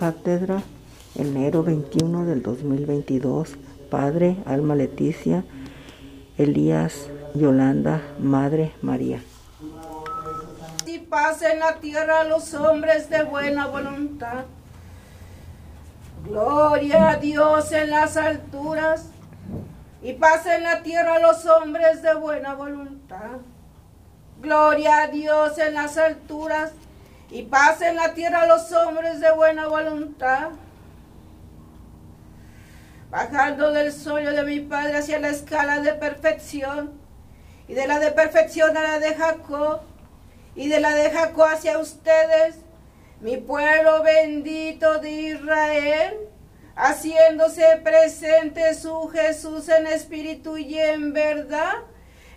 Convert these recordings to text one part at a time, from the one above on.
Cátedra, enero 21 del 2022. Padre, Alma Leticia, Elías, Yolanda, Madre María. Y paz en la tierra a los hombres de buena voluntad. Gloria a Dios en las alturas y paz en la tierra a los hombres de buena voluntad. Gloria a Dios en las alturas y paz en la tierra los hombres de buena voluntad. Bajando del sueño de mi Padre hacia la escala de perfección, y de la de perfección a la de Jacob, y de la de Jacob hacia ustedes, mi pueblo bendito de Israel, haciéndose presente su Jesús en espíritu y en verdad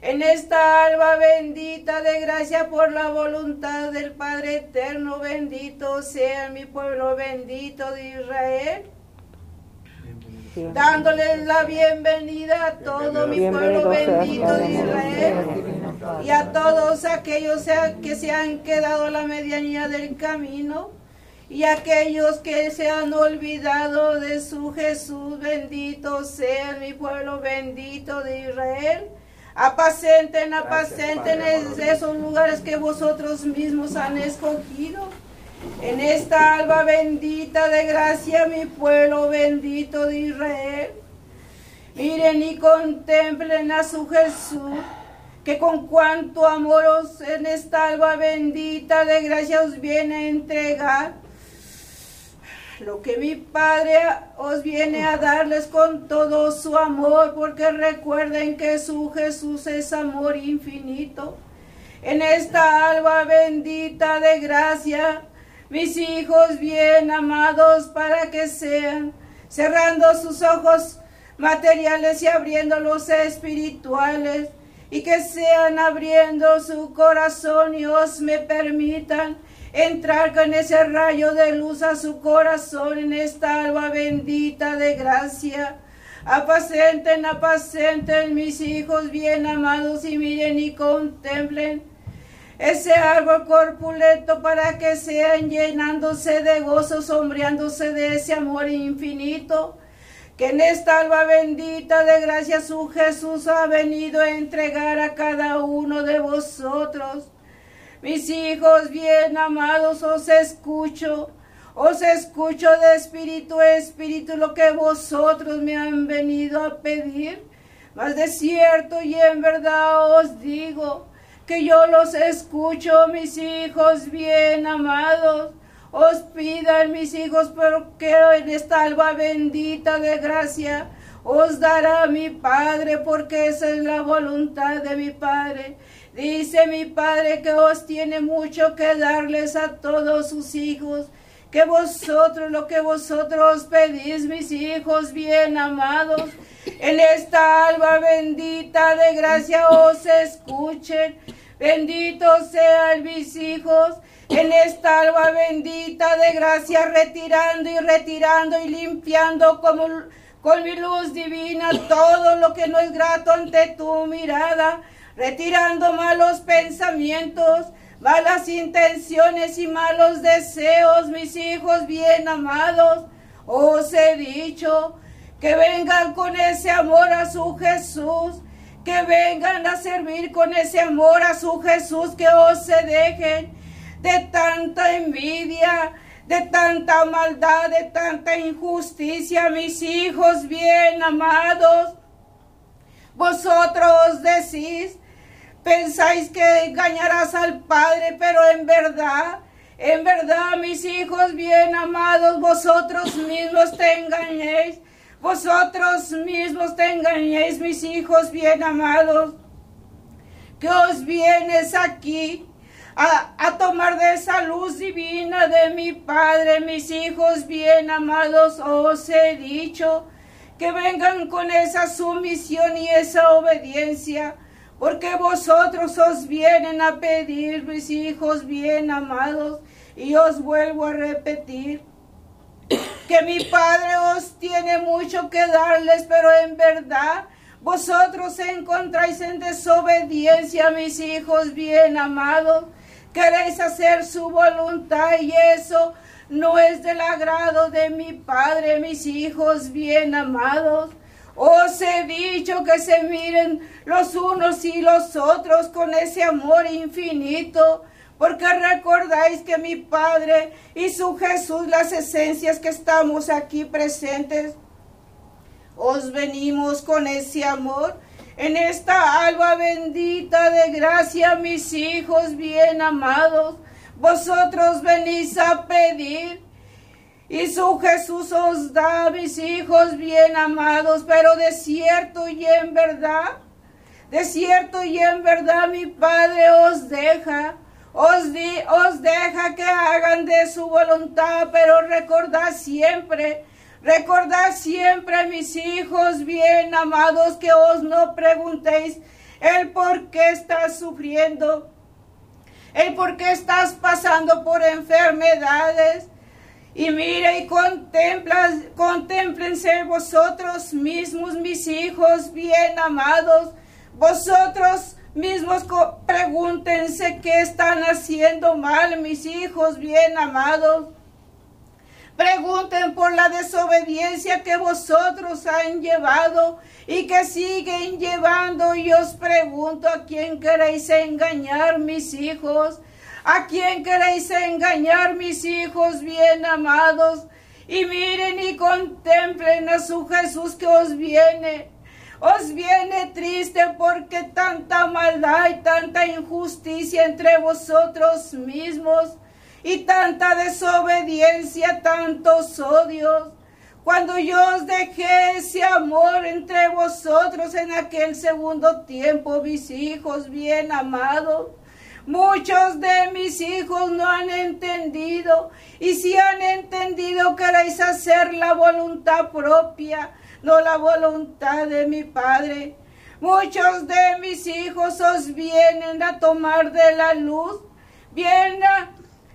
en esta alba bendita de gracia por la voluntad del Padre eterno, bendito sea mi pueblo bendito de Israel. Dándoles la bienvenida a todo mi pueblo bendito de Israel y a todos aquellos que se han quedado a la medianía del camino y aquellos que se han olvidado de su Jesús, bendito sea mi pueblo bendito de Israel Apacenten, apacenten esos lugares que vosotros mismos han escogido. En esta alba bendita de gracia, mi pueblo bendito de Israel. Miren y contemplen a su Jesús, que con cuanto amor en esta alba bendita de gracia os viene a entregar lo que mi Padre os viene a darles con todo su amor, porque recuerden que su Jesús es amor infinito. En esta alba bendita de gracia, mis hijos bien amados, para que sean cerrando sus ojos materiales y abriendo los espirituales, y que sean abriendo su corazón y os me permitan entrar con ese rayo de luz a su corazón en esta alba bendita de gracia. Apacenten, apacenten mis hijos bien amados y miren y contemplen ese árbol corpulento para que sean llenándose de gozo, sombreándose de ese amor infinito. Que en esta alba bendita de gracia su Jesús ha venido a entregar a cada uno de vosotros. Mis hijos bien amados, os escucho, os escucho de espíritu a espíritu lo que vosotros me han venido a pedir. Mas de cierto y en verdad os digo que yo los escucho, mis hijos bien amados. Os pidan, mis hijos, porque en esta alba bendita de gracia os dará mi Padre, porque esa es la voluntad de mi Padre Dice mi Padre que os tiene mucho que darles a todos sus hijos, que vosotros lo que vosotros pedís, mis hijos bien amados, en esta alba bendita de gracia os escuchen. Bendito sean mis hijos en esta alba bendita de gracia, retirando y retirando y limpiando con mi luz divina todo lo que no es grato ante tu mirada retirando malos pensamientos, malas intenciones y malos deseos, mis hijos bien amados. Os he dicho que vengan con ese amor a su Jesús, que vengan a servir con ese amor a su Jesús, que os se dejen de tanta envidia, de tanta maldad, de tanta injusticia, mis hijos bien amados. Vosotros decís Pensáis que engañarás al Padre, pero en verdad, en verdad, mis hijos bien amados, vosotros mismos te engañéis. Vosotros mismos te engañéis, mis hijos bien amados, que os vienes aquí a, a, tomar de esa luz divina de mi Padre, mis hijos bien amados, os he dicho que vengan con esa sumisión y esa obediencia porque vosotros os vienen a pedir, mis hijos bien amados, y os vuelvo a repetir que mi Padre os tiene mucho que darles, pero en verdad vosotros encontráis en desobediencia, mis hijos bien amados. Queréis hacer su voluntad y eso no es del agrado de mi Padre, mis hijos bien amados. Os he dicho que se miren los unos y los otros con ese amor infinito, porque recordáis que mi Padre y su Jesús, las esencias que estamos aquí presentes, os venimos con ese amor en esta alba bendita de gracia, mis hijos bien amados. Vosotros venís a pedir y su Jesús os da, mis hijos bien amados, pero de cierto y en verdad, de cierto y en verdad mi Padre os deja, os, os deja que hagan de su voluntad, pero recordad siempre, recordad siempre, mis hijos bien amados, que os no preguntéis el por qué estás sufriendo, el por qué estás pasando por enfermedades, y mire y contempla, contemplense vosotros mismos, mis hijos bien amados. Vosotros mismos pregúntense qué están haciendo mal, mis hijos bien amados. Pregunten por la desobediencia que vosotros han llevado y que siguen llevando. Y os pregunto a quién queréis engañar, mis hijos. ¿A quién queréis engañar, mis hijos bien amados? Y miren y contemplen a su Jesús que os viene. Os viene triste porque tanta maldad y tanta injusticia entre vosotros mismos y tanta desobediencia, tantos odios. Cuando yo os dejé ese amor entre vosotros en aquel segundo tiempo, mis hijos bien amados, Muchos de mis hijos no han entendido. Y si han entendido queréis hacer la voluntad propia, no la voluntad de mi Padre. Muchos de mis hijos os vienen a tomar de la luz, vienen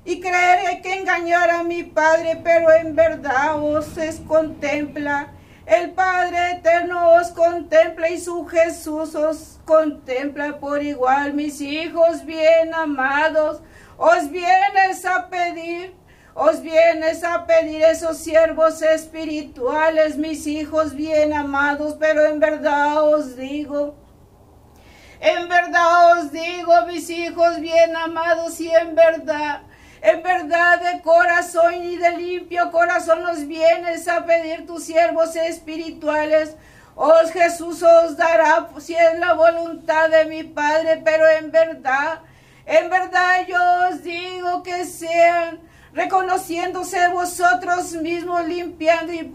y creer que engañar a mi Padre, pero en verdad os es contempla el Padre eterno os contempla y su Jesús os contempla por igual, mis hijos bien amados. Os vienes a pedir, os vienes a pedir esos siervos espirituales, mis hijos bien amados, pero en verdad os digo, en verdad os digo, mis hijos bien amados, y en verdad en verdad de corazón y de limpio corazón nos vienes a pedir tus siervos espirituales. Os Jesús os dará si es la voluntad de mi Padre, pero en verdad, en verdad yo os digo que sean reconociéndose vosotros mismos, limpiando y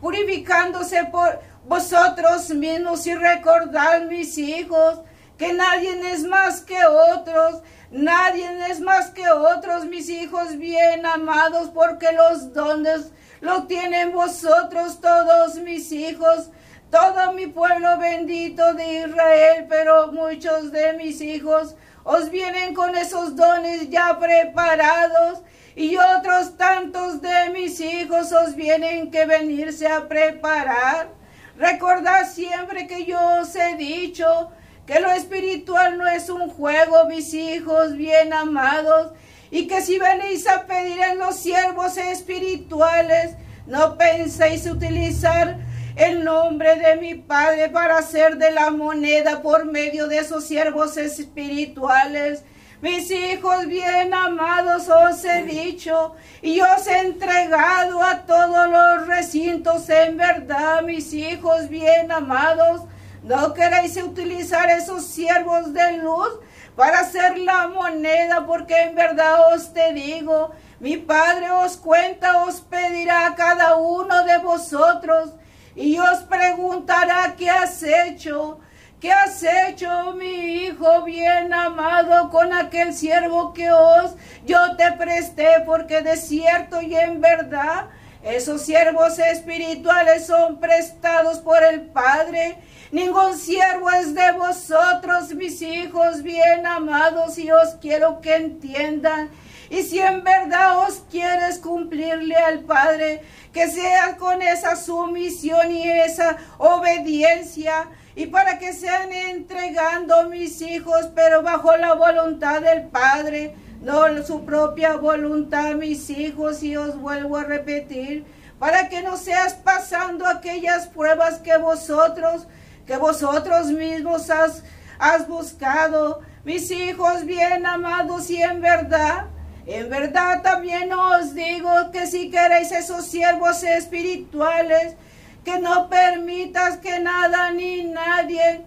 purificándose por vosotros mismos y recordad mis hijos que nadie es más que otros Nadie es más que otros, mis hijos bien amados, porque los dones los tienen vosotros todos mis hijos, todo mi pueblo bendito de Israel, pero muchos de mis hijos os vienen con esos dones ya preparados y otros tantos de mis hijos os vienen que venirse a preparar. Recordad siempre que yo os he dicho, que lo espiritual no es un juego, mis hijos bien amados, y que si venís a pedir en los siervos espirituales, no penséis utilizar el nombre de mi Padre para hacer de la moneda por medio de esos siervos espirituales. Mis hijos bien amados os he dicho y os he entregado a todos los recintos en verdad, mis hijos bien amados, no queréis utilizar esos siervos de luz para hacer la moneda, porque en verdad os te digo, mi Padre os cuenta, os pedirá a cada uno de vosotros y os preguntará qué has hecho. ¿Qué has hecho, mi hijo bien amado, con aquel siervo que os yo te presté? Porque de cierto y en verdad esos siervos espirituales son prestados por el Padre Ningún siervo es de vosotros, mis hijos bien amados, y os quiero que entiendan. Y si en verdad os quieres cumplirle al Padre, que sea con esa sumisión y esa obediencia, y para que sean entregando mis hijos, pero bajo la voluntad del Padre, no su propia voluntad, mis hijos, y os vuelvo a repetir, para que no seas pasando aquellas pruebas que vosotros, que vosotros mismos has, has buscado, mis hijos bien amados, y en verdad, en verdad también os digo que si queréis esos siervos espirituales, que no permitas que nada ni nadie,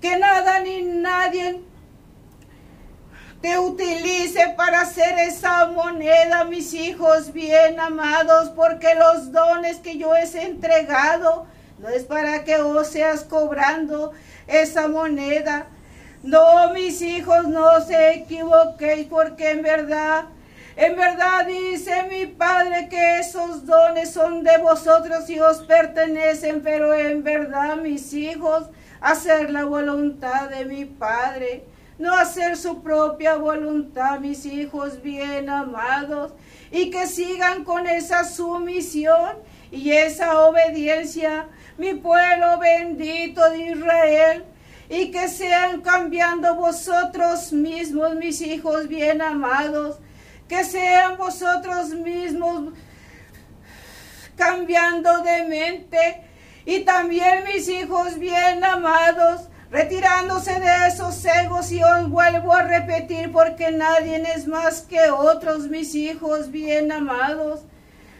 que nada ni nadie te utilice para hacer esa moneda, mis hijos bien amados, porque los dones que yo he entregado no es para que os seas cobrando esa moneda. No, mis hijos, no se equivoquéis, porque en verdad, en verdad dice mi Padre que esos dones son de vosotros y os pertenecen, pero en verdad, mis hijos, hacer la voluntad de mi Padre no hacer su propia voluntad, mis hijos bien amados, y que sigan con esa sumisión y esa obediencia, mi pueblo bendito de Israel, y que sean cambiando vosotros mismos, mis hijos bien amados, que sean vosotros mismos cambiando de mente, y también mis hijos bien amados, retirándose de esos egos y os vuelvo a repetir porque nadie es más que otros mis hijos bien amados,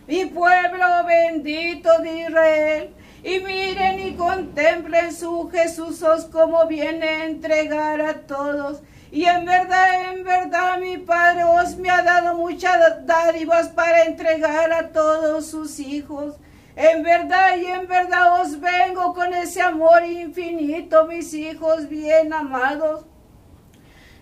mi pueblo bendito de Israel. Y miren y contemplen su Jesús como viene a entregar a todos. Y en verdad, en verdad, mi Padre os me ha dado muchas dádivas para entregar a todos sus hijos. En verdad y en verdad os vengo con ese amor infinito, mis hijos bien amados.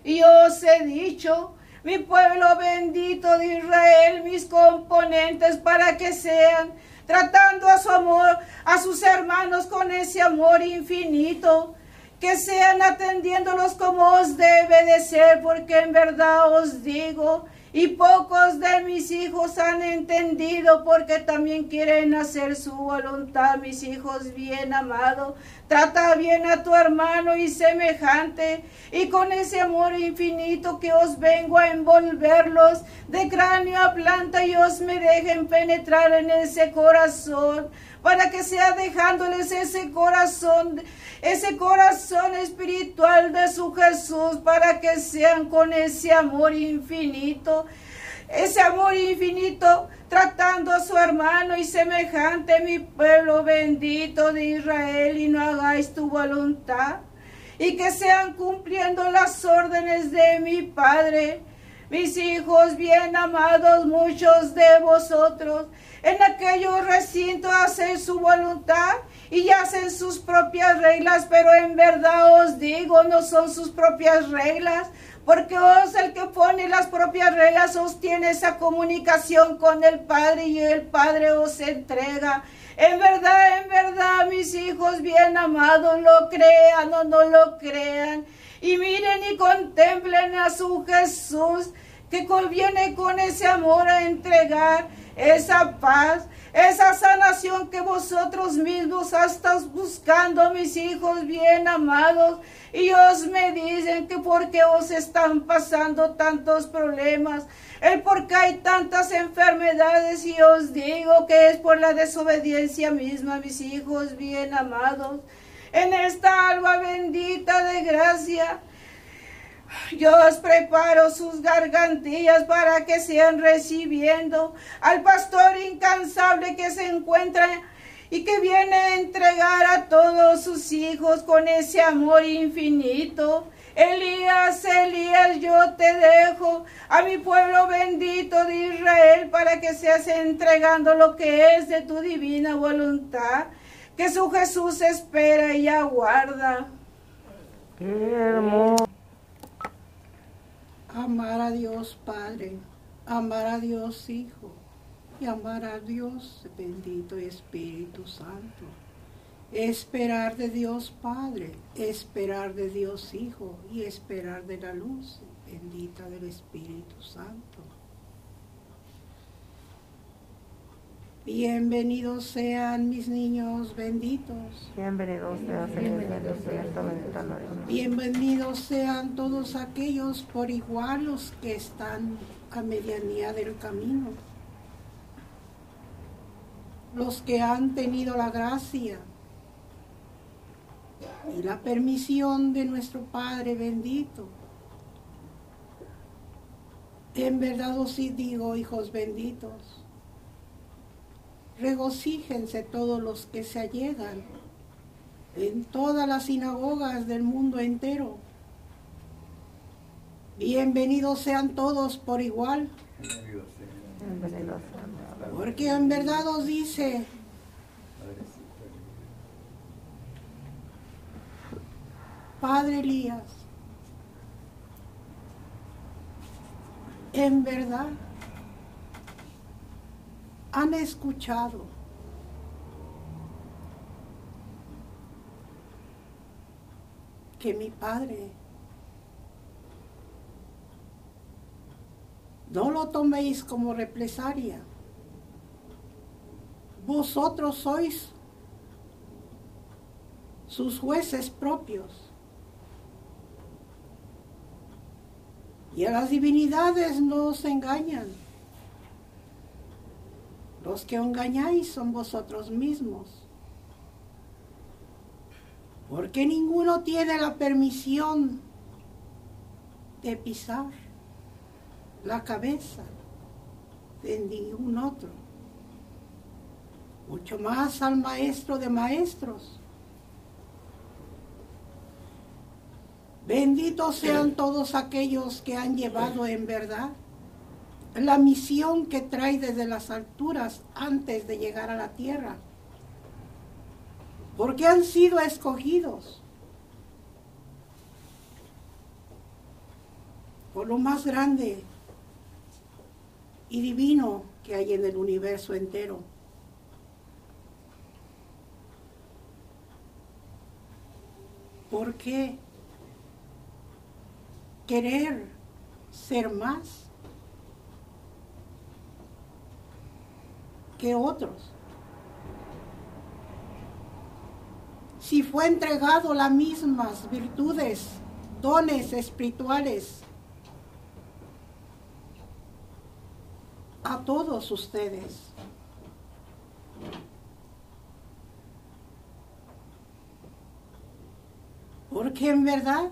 Y os he dicho, mi pueblo bendito de Israel, mis componentes, para que sean tratando a su amor, a sus hermanos con ese amor infinito, que sean atendiéndolos como os debe de ser, porque en verdad os digo, y pocos de mis hijos han entendido porque también quieren hacer su voluntad, mis hijos bien amados. Trata bien a tu hermano y semejante, y con ese amor infinito que os vengo a envolverlos de cráneo a planta y os me dejen penetrar en ese corazón para que sea dejándoles ese corazón, ese corazón espiritual de su Jesús, para que sean con ese amor infinito, ese amor infinito tratando a su hermano y semejante mi pueblo bendito de Israel y no hagáis tu voluntad y que sean cumpliendo las órdenes de mi Padre. Mis hijos bien amados, muchos de vosotros en aquellos recintos hacen su voluntad y hacen sus propias reglas, pero en verdad os digo, no son sus propias reglas, porque os el que pone las propias reglas os tiene esa comunicación con el Padre y el Padre os entrega. En verdad, en verdad, mis hijos bien amados, lo crean o no lo crean. Y miren y contemplen a su Jesús que conviene con ese amor a entregar esa paz, esa sanación que vosotros mismos estás buscando, mis hijos bien amados. Y os me dicen que porque os están pasando tantos problemas, el por qué hay tantas enfermedades y os digo que es por la desobediencia misma, mis hijos bien amados. En esta alba bendita de gracia, yo os preparo sus gargantillas para que sean recibiendo al pastor incansable que se encuentra y que viene a entregar a todos sus hijos con ese amor infinito. Elías, Elías, yo te dejo a mi pueblo bendito de Israel para que seas entregando lo que es de tu divina voluntad, que su Jesús espera y aguarda. Hermoso amar a Dios Padre, amar a Dios Hijo y amar a Dios bendito Espíritu Santo. Esperar de Dios Padre, esperar de Dios Hijo y esperar de la luz bendita del Espíritu Santo. Bienvenidos sean mis niños benditos. Bienvenidos la Dios. Bienvenidos sean todos aquellos por igual los que están a medianía del camino. Los que han tenido la gracia y la permisión de nuestro Padre bendito. En verdad os digo, hijos benditos, regocíjense todos los que se allegan en todas las sinagogas del mundo entero. Bienvenidos sean todos por igual, porque en verdad os dice, Padre Elías, en verdad han escuchado que mi Padre no lo toméis como represalia. Vosotros sois sus jueces propios. Y a las divinidades no os engañan. Los que engañáis son vosotros mismos. Porque ninguno tiene la permisión de pisar la cabeza de ningún otro. Mucho más al maestro de maestros. Benditos sean todos aquellos que han llevado en verdad la misión que trae desde las alturas antes de llegar a la tierra. Porque han sido escogidos por lo más grande y divino que hay en el universo entero. ¿Por qué querer ser más que otros? Si fue entregado las mismas virtudes, dones espirituales a todos ustedes. Porque en verdad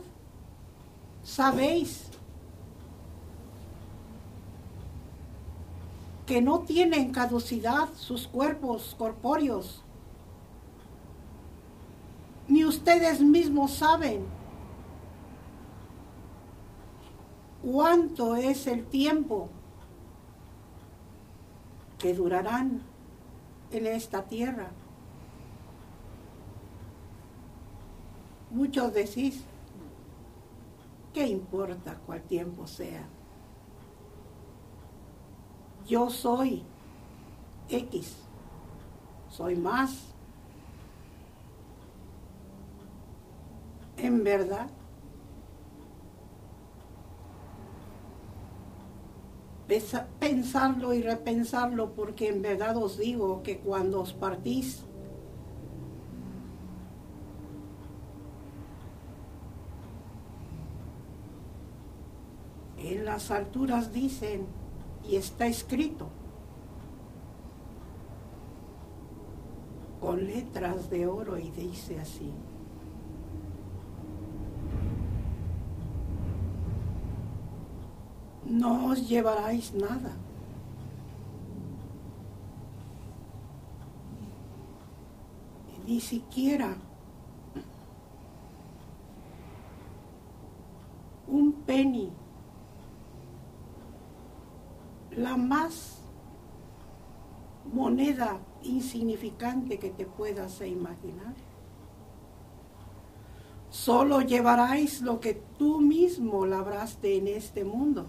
sabéis que no tienen caducidad sus cuerpos corpóreos, ni ustedes mismos saben cuánto es el tiempo que durarán en esta tierra. Muchos decís, ¿qué importa cuál tiempo sea? Yo soy X, soy más. En verdad, pensarlo y repensarlo, porque en verdad os digo que cuando os partís, en las alturas dicen, y está escrito, con letras de oro, y dice así. no os llevaráis nada. Ni siquiera un penny, la más moneda insignificante que te puedas imaginar. Solo llevaráis lo que tú mismo labraste en este mundo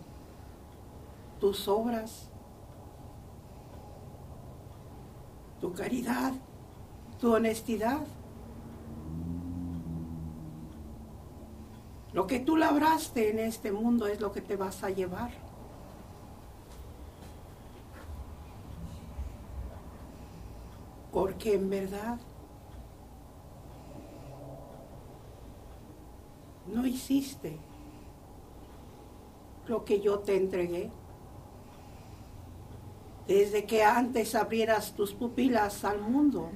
tus obras, tu caridad, tu honestidad. Lo que tú labraste en este mundo es lo que te vas a llevar. Porque en verdad no hiciste lo que yo te entregué. Desde que antes abrieras tus pupilas al mundo,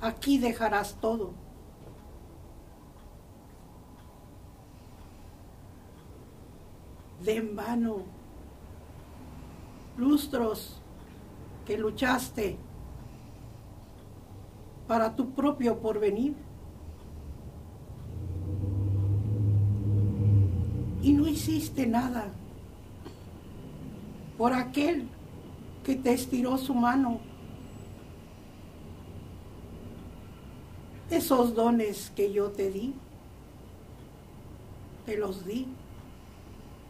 aquí dejarás todo. De en vano, lustros que luchaste para tu propio porvenir. Y no hiciste nada por aquel que te estiró su mano. Esos dones que yo te di, te los di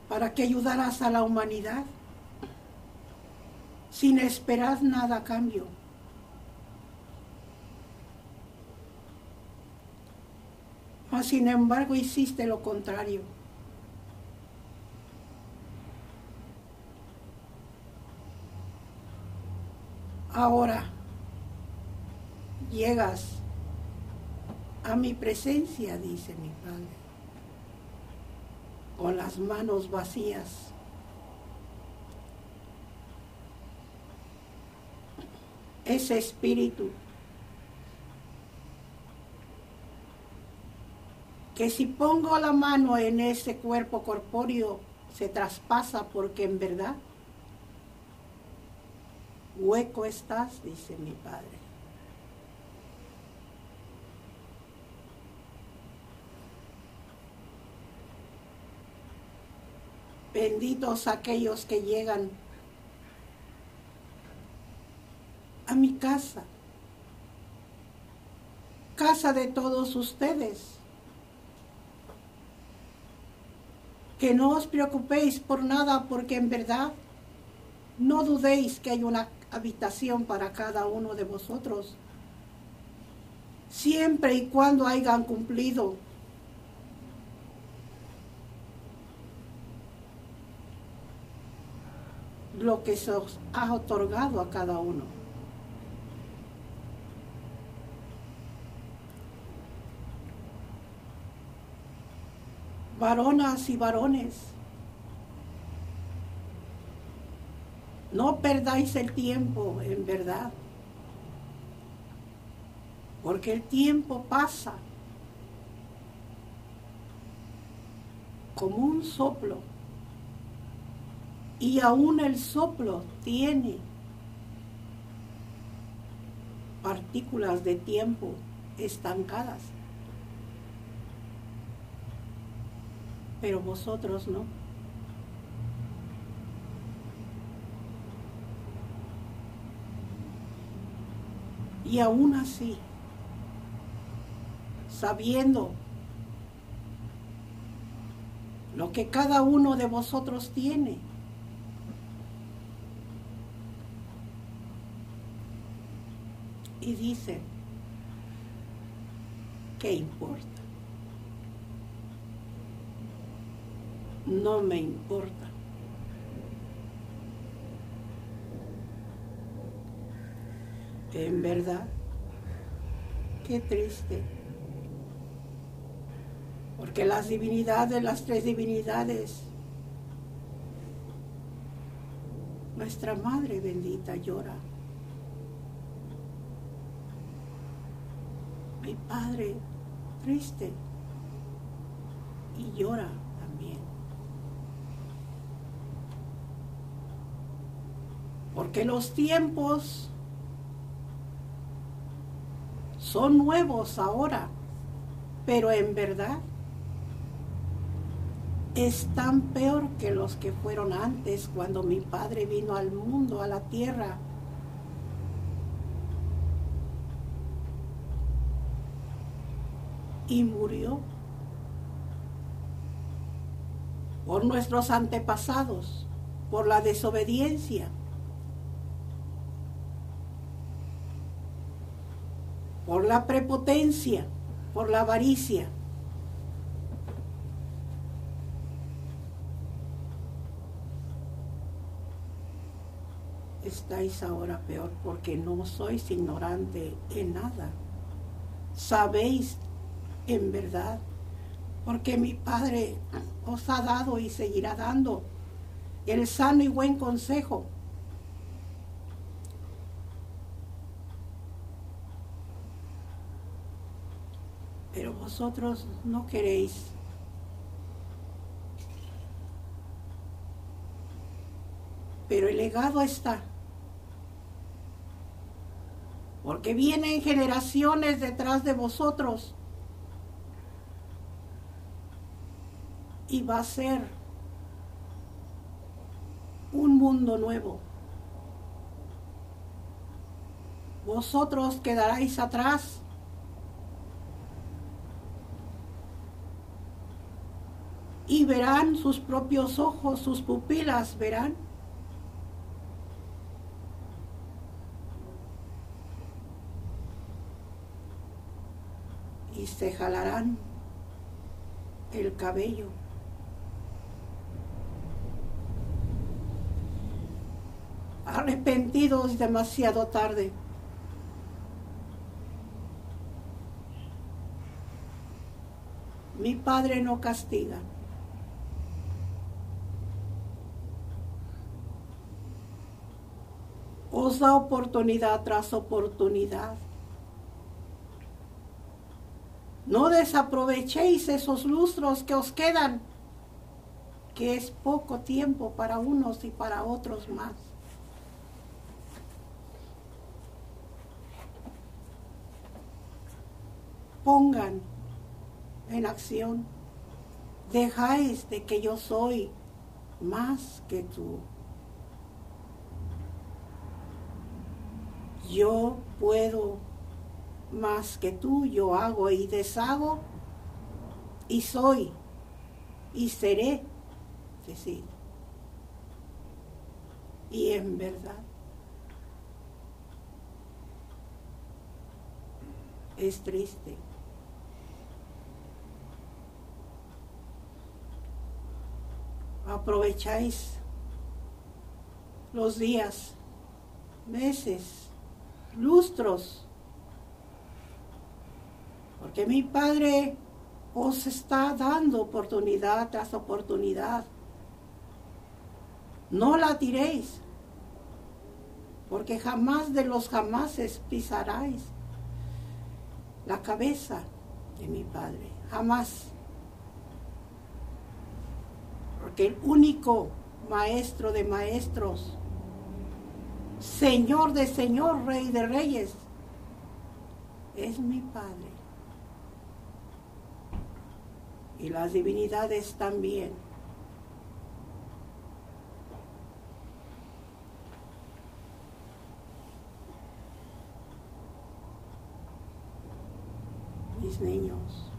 para que ayudaras a la humanidad sin esperar nada a cambio. Mas sin embargo hiciste lo contrario. Ahora llegas a mi presencia, dice mi Padre, con las manos vacías. Ese espíritu que si pongo la mano en ese cuerpo corpóreo se traspasa porque en verdad hueco estás, dice mi Padre. Benditos aquellos que llegan a mi casa, casa de todos ustedes. Que no os preocupéis por nada porque en verdad no dudéis que hay una habitación para cada uno de vosotros, siempre y cuando hayan cumplido lo que se os ha otorgado a cada uno. Varonas y varones, no perdáis el tiempo, en verdad, porque el tiempo pasa como un soplo. Y aún el soplo tiene partículas de tiempo estancadas. Pero vosotros no. Y aún así, sabiendo lo que cada uno de vosotros tiene, y dice, ¿qué importa? No me importa. En verdad, qué triste. Porque las divinidades, las tres divinidades, nuestra Madre bendita llora. Mi Padre triste y llora también. Porque los tiempos son nuevos ahora, pero en verdad están peor que los que fueron antes cuando mi padre vino al mundo, a la tierra. Y murió por nuestros antepasados, por la desobediencia. Por la prepotencia, por la avaricia. estáis ahora peor porque no sois ignorante en nada. Sabéis en verdad, porque mi Padre os ha dado y seguirá dando el sano y buen consejo. Pero vosotros no queréis pero el legado está. Porque vienen generaciones detrás de vosotros. Y va a ser un mundo nuevo. Vosotros quedaréis atrás. Y verán sus propios ojos, sus pupilas verán y se jalarán el cabello. Arrepentidos demasiado tarde. Mi Padre no castiga. Os da oportunidad tras oportunidad. No desaprovechéis esos lustros que os quedan, que es poco tiempo para unos y para otros más. Pongan en acción, dejáis de que yo soy más que tú. Yo puedo más que tú yo hago y deshago y soy y seré, decir. Y en verdad es triste. Aprovecháis los días, meses, lustros porque mi Padre os está dando oportunidad tras oportunidad. No la tiréis, porque jamás de los jamases pisaráis la cabeza de mi Padre. Jamás. Porque el único maestro de maestros, Señor de Señor, Rey de Reyes, es mi Padre y las divinidades también. Mis niños,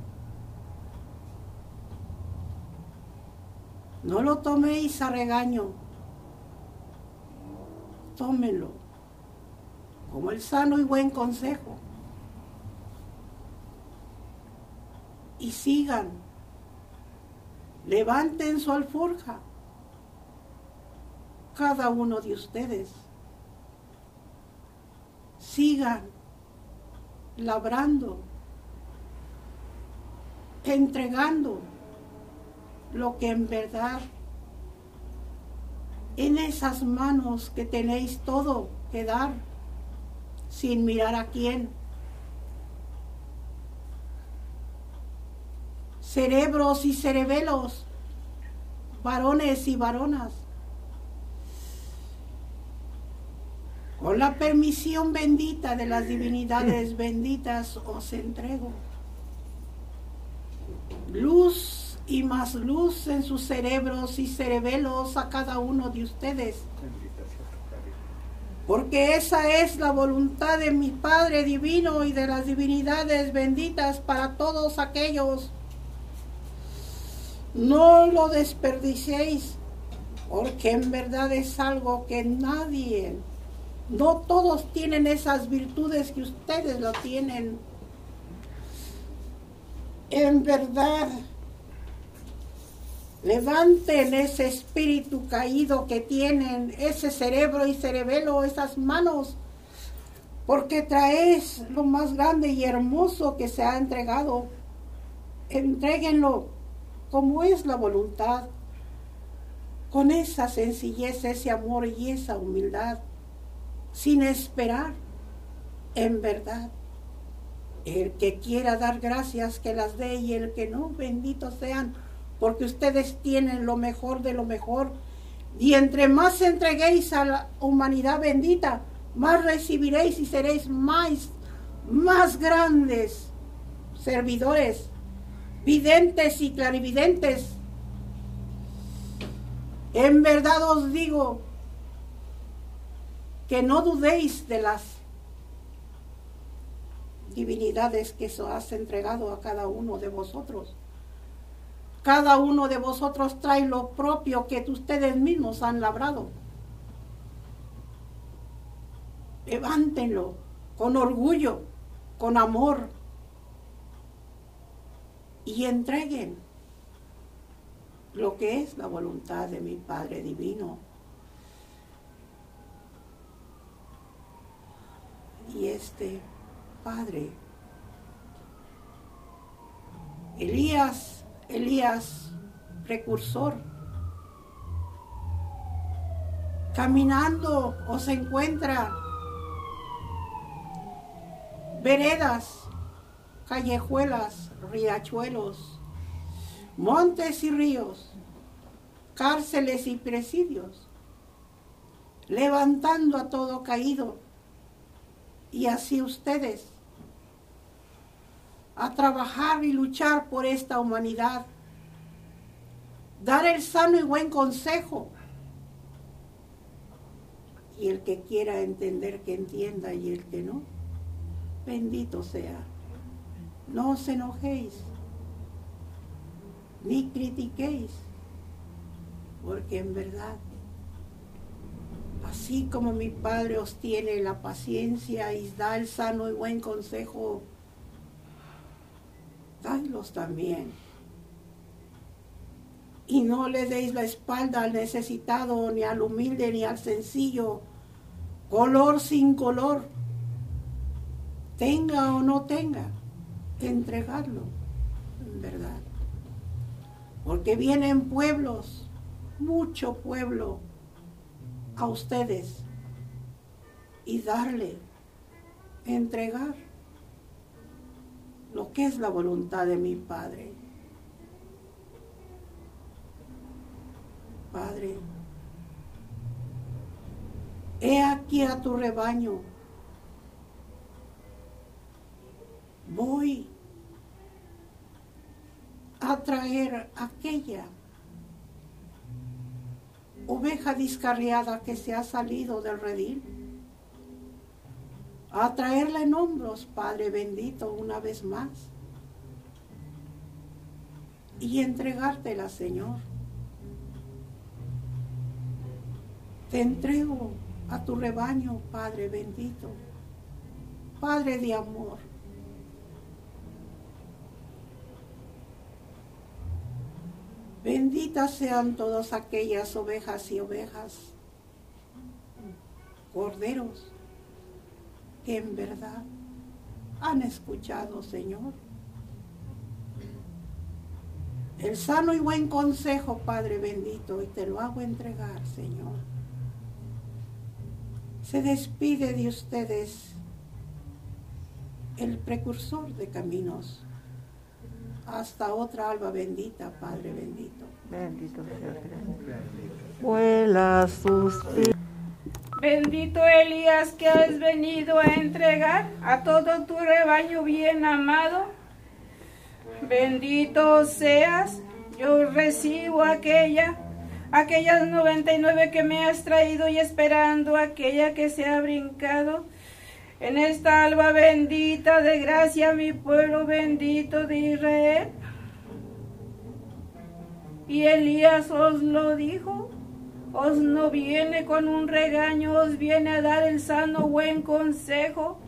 no lo toméis a regaño, tómenlo como el sano y buen consejo y sigan levanten su alforja, cada uno de ustedes. Sigan labrando, entregando lo que en verdad en esas manos que tenéis todo que dar, sin mirar a quién cerebros y cerebelos, varones y varonas. Con la permisión bendita de las divinidades benditas os entrego luz y más luz en sus cerebros y cerebelos a cada uno de ustedes. Porque esa es la voluntad de mi Padre Divino y de las divinidades benditas para todos aquellos no lo desperdiciéis, porque en verdad es algo que nadie, no todos tienen esas virtudes que ustedes lo tienen. En verdad, Levanten ese espíritu caído que tienen, ese cerebro y cerebelo, esas manos, porque traes lo más grande y hermoso que se ha entregado. Entréguenlo como es la voluntad, con esa sencillez, ese amor y esa humildad, sin esperar, en verdad. El que quiera dar gracias, que las dé, y el que no, benditos sean porque ustedes tienen lo mejor de lo mejor. Y entre más entreguéis a la humanidad bendita, más recibiréis y seréis más, más grandes servidores, videntes y clarividentes. En verdad os digo que no dudéis de las divinidades que se has entregado a cada uno de vosotros cada uno de vosotros trae lo propio que ustedes mismos han labrado. Levántenlo con orgullo, con amor y entreguen lo que es la voluntad de mi Padre Divino. Y este Padre, Elías, Elías, precursor, caminando o se encuentra veredas, callejuelas, riachuelos, montes y ríos, cárceles y presidios, levantando a todo caído. Y así ustedes a trabajar y luchar por esta humanidad. Dar el sano y buen consejo. Y el que quiera entender, que entienda, y el que no, bendito sea. No os enojéis, ni critiquéis, porque en verdad, así como mi Padre os tiene la paciencia y da el sano y buen consejo, dadlos también. Y no le deis la espalda al necesitado, ni al humilde, ni al sencillo, color sin color, tenga o no tenga, entregarlo, en verdad. Porque vienen pueblos, mucho pueblo, a ustedes y darle, entregar lo que es la voluntad de mi Padre. Padre, he aquí a tu rebaño. Voy a traer aquella oveja discarriada que se ha salido del redil a traerla en hombros, Padre bendito, una vez más. Y entregártela, Señor. Te entrego a tu rebaño, Padre bendito, Padre de amor. Benditas sean todas aquellas ovejas y ovejas, corderos, que en verdad han escuchado, Señor. El sano y buen consejo, Padre bendito, y te lo hago entregar, Señor. Se despide de ustedes el precursor de caminos. Hasta otra alba bendita, Padre bendito. Bendito sea. Vuela sus Bendito Elías que has venido a entregar a todo tu rebaño bien amado. Bendito seas, yo recibo aquella, aquellas 99 que me has traído y esperando aquella que se ha brincado. En esta alba bendita de gracia, mi pueblo bendito de Israel. Y Elías os lo dijo os no viene con un regaño, os viene a dar el sano buen consejo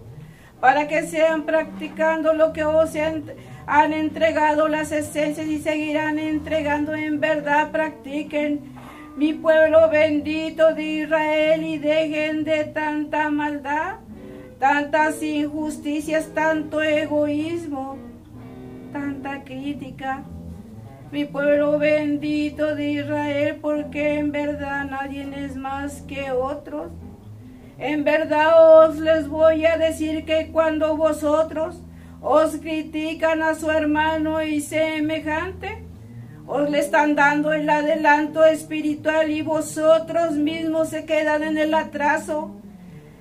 para que sean practicando lo que os han entregado las esencias y seguirán entregando en verdad, practiquen mi pueblo bendito de Israel y dejen de tanta maldad, tantas injusticias, tanto egoísmo, tanta crítica. Mi pueblo bendito de Israel, porque en verdad nadie es más que otros. En verdad os les voy a decir que cuando vosotros os critican a su hermano y semejante, os le están dando el adelanto espiritual y vosotros mismos se quedan en el atraso.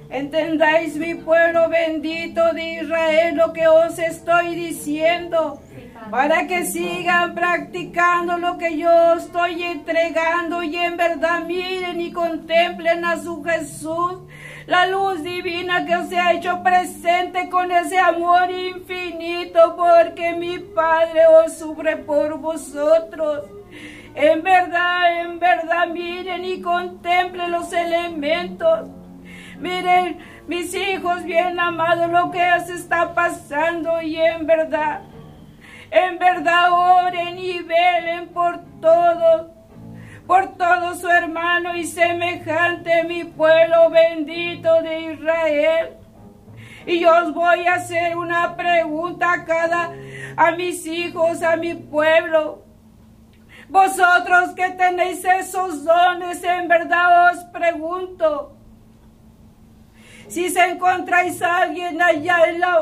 Entendáis mi pueblo bendito de Israel lo que os estoy diciendo para que sigan practicando lo que yo estoy entregando y en verdad miren y contemplen a su Jesús, la luz divina que se ha hecho presente con ese amor infinito, porque mi Padre os sufre por vosotros. En verdad, en verdad, miren y contemplen los elementos. Miren, mis hijos bien amados, lo que se está pasando y en verdad en verdad oren y velen por todos, por todo su hermano y semejante mi pueblo bendito de Israel. Y os voy a hacer una pregunta a cada, a mis hijos, a mi pueblo. Vosotros que tenéis esos dones, en verdad os pregunto. Si se encontráis a alguien allá en la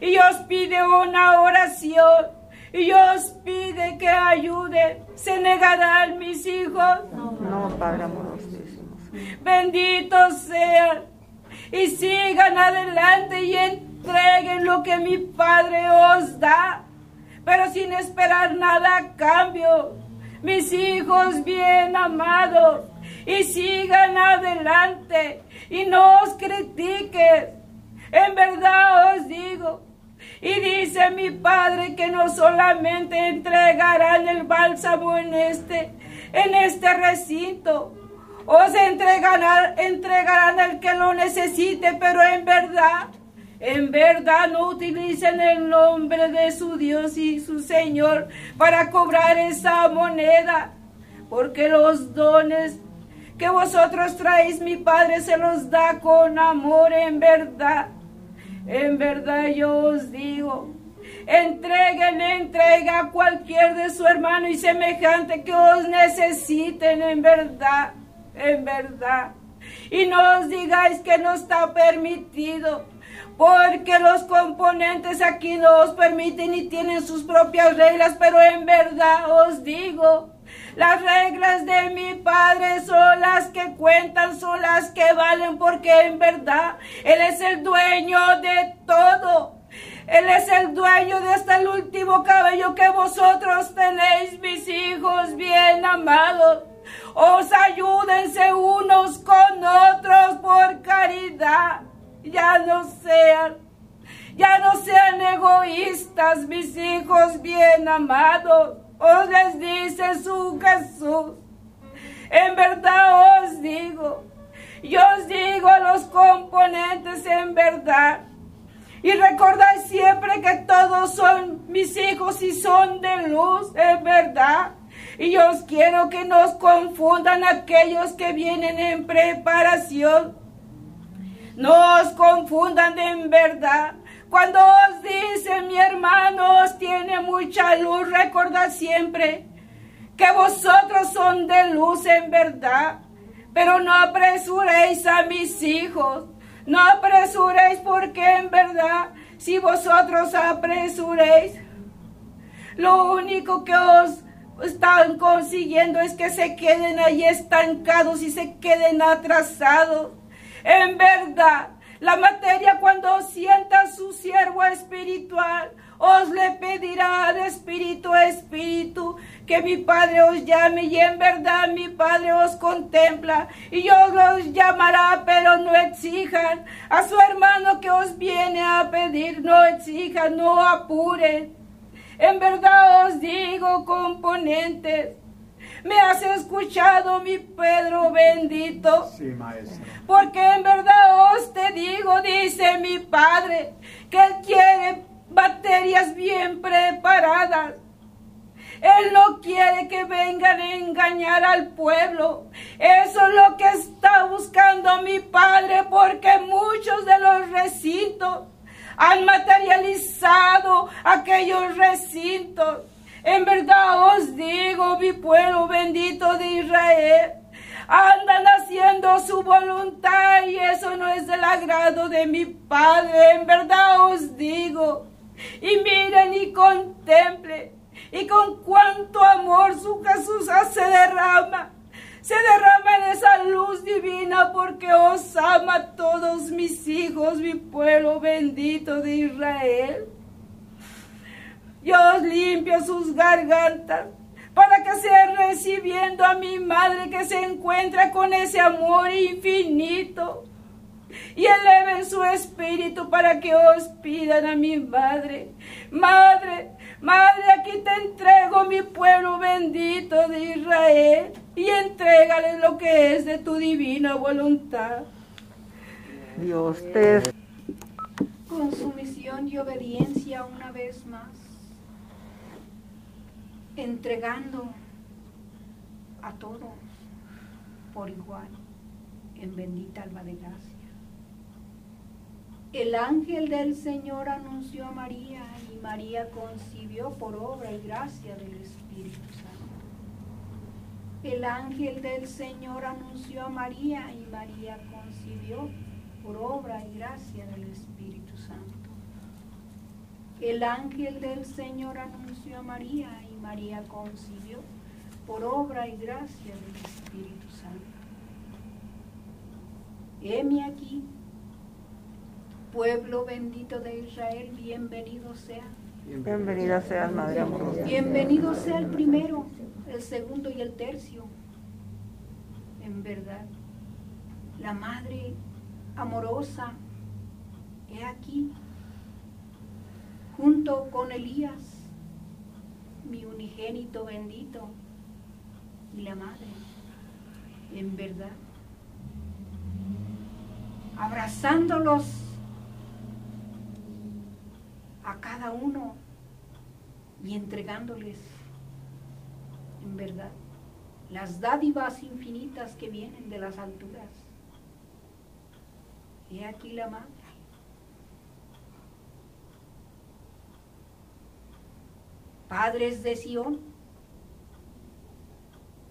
y os pide una oración y os pide que ayude, ¿se negarán mis hijos? No, Padre amorosísimo. Benditos sean y sigan adelante y entreguen lo que mi Padre os da, pero sin esperar nada a cambio. Mis hijos bien amados, y sigan adelante y no os critiquen. En verdad os digo, y dice mi Padre que no solamente entregarán el bálsamo en este, en este recinto, os entregarán, entregarán al que lo necesite, pero en verdad, en verdad no utilicen el nombre de su Dios y su Señor para cobrar esa moneda, porque los dones que vosotros traéis, mi Padre se los da con amor en verdad. En verdad yo os digo, entreguen, entrega a cualquier de su hermano y semejante que os necesiten en verdad, en verdad. Y no os digáis que no está permitido, porque los componentes aquí no os permiten y tienen sus propias reglas, pero en verdad os digo, las reglas de mi Padre son las que cuentan, son las que valen, porque en verdad Él es el dueño de todo. Él es el dueño de hasta el último cabello que vosotros tenéis, mis hijos bien amados. Os ayúdense unos con otros por caridad. Ya no sean, ya no sean egoístas, mis hijos bien amados os les dice su Jesús. En verdad os digo, yo os digo los componentes en verdad. Y recordad siempre que todos son mis hijos y son de luz, en verdad. Y yo os quiero que nos confundan aquellos que vienen en preparación. No os confundan en verdad. Cuando os dice mi hermano os tiene mucha luz, recordad siempre que vosotros son de luz en verdad. Pero no apresuréis a mis hijos. No apresuréis porque en verdad si vosotros apresuréis, lo único que os están consiguiendo es que se queden ahí estancados y se queden atrasados. En verdad, la materia cuando sienta su siervo espiritual, os le pedirá de espíritu a espíritu que mi Padre os llame y en verdad mi Padre os contempla y os los llamará, pero no exijan a su hermano que os viene a pedir, no exijan, no apuren. En verdad os digo, componentes, me has escuchado, mi Pedro bendito. Sí, maestro. Porque en verdad os te digo, dice mi Padre, que Él quiere baterías bien preparadas. Él no quiere que vengan a engañar al pueblo. Eso es lo que está buscando mi padre porque muchos de los recintos han materializado aquellos recintos. En verdad os digo, mi pueblo bendito de Israel, andan haciendo su voluntad y eso no es del agrado de mi Padre. En verdad os digo, y miren y contemplen, y con cuánto amor su Jesús se derrama. Se derrama en esa luz divina porque os ama todos mis hijos, mi pueblo bendito de Israel. Dios limpia sus gargantas para que sea recibiendo a mi madre que se encuentra con ese amor infinito. Y eleven su espíritu para que os pidan a mi madre. Madre, madre, aquí te entrego mi pueblo bendito de Israel y entrégale lo que es de tu divina voluntad. Dios te con sumisión y obediencia una vez más entregando a todos por igual en bendita alma de gracia. El ángel del Señor anunció a María y María concibió por obra y gracia del Espíritu Santo. El ángel del Señor anunció a María y María concibió por obra y gracia del Espíritu Santo. El ángel del Señor anunció a María y María concibió por obra y gracia del Espíritu Santo. Heme aquí, pueblo bendito de Israel, bienvenido sea. Bienvenida sea, Madre amorosa. Bienvenido sea el primero, el segundo y el tercio. En verdad, la Madre amorosa, he aquí, junto con Elías, mi unigénito bendito y la madre, en verdad, abrazándolos a cada uno y entregándoles, en verdad, las dádivas infinitas que vienen de las alturas. He aquí la madre padres de Sión,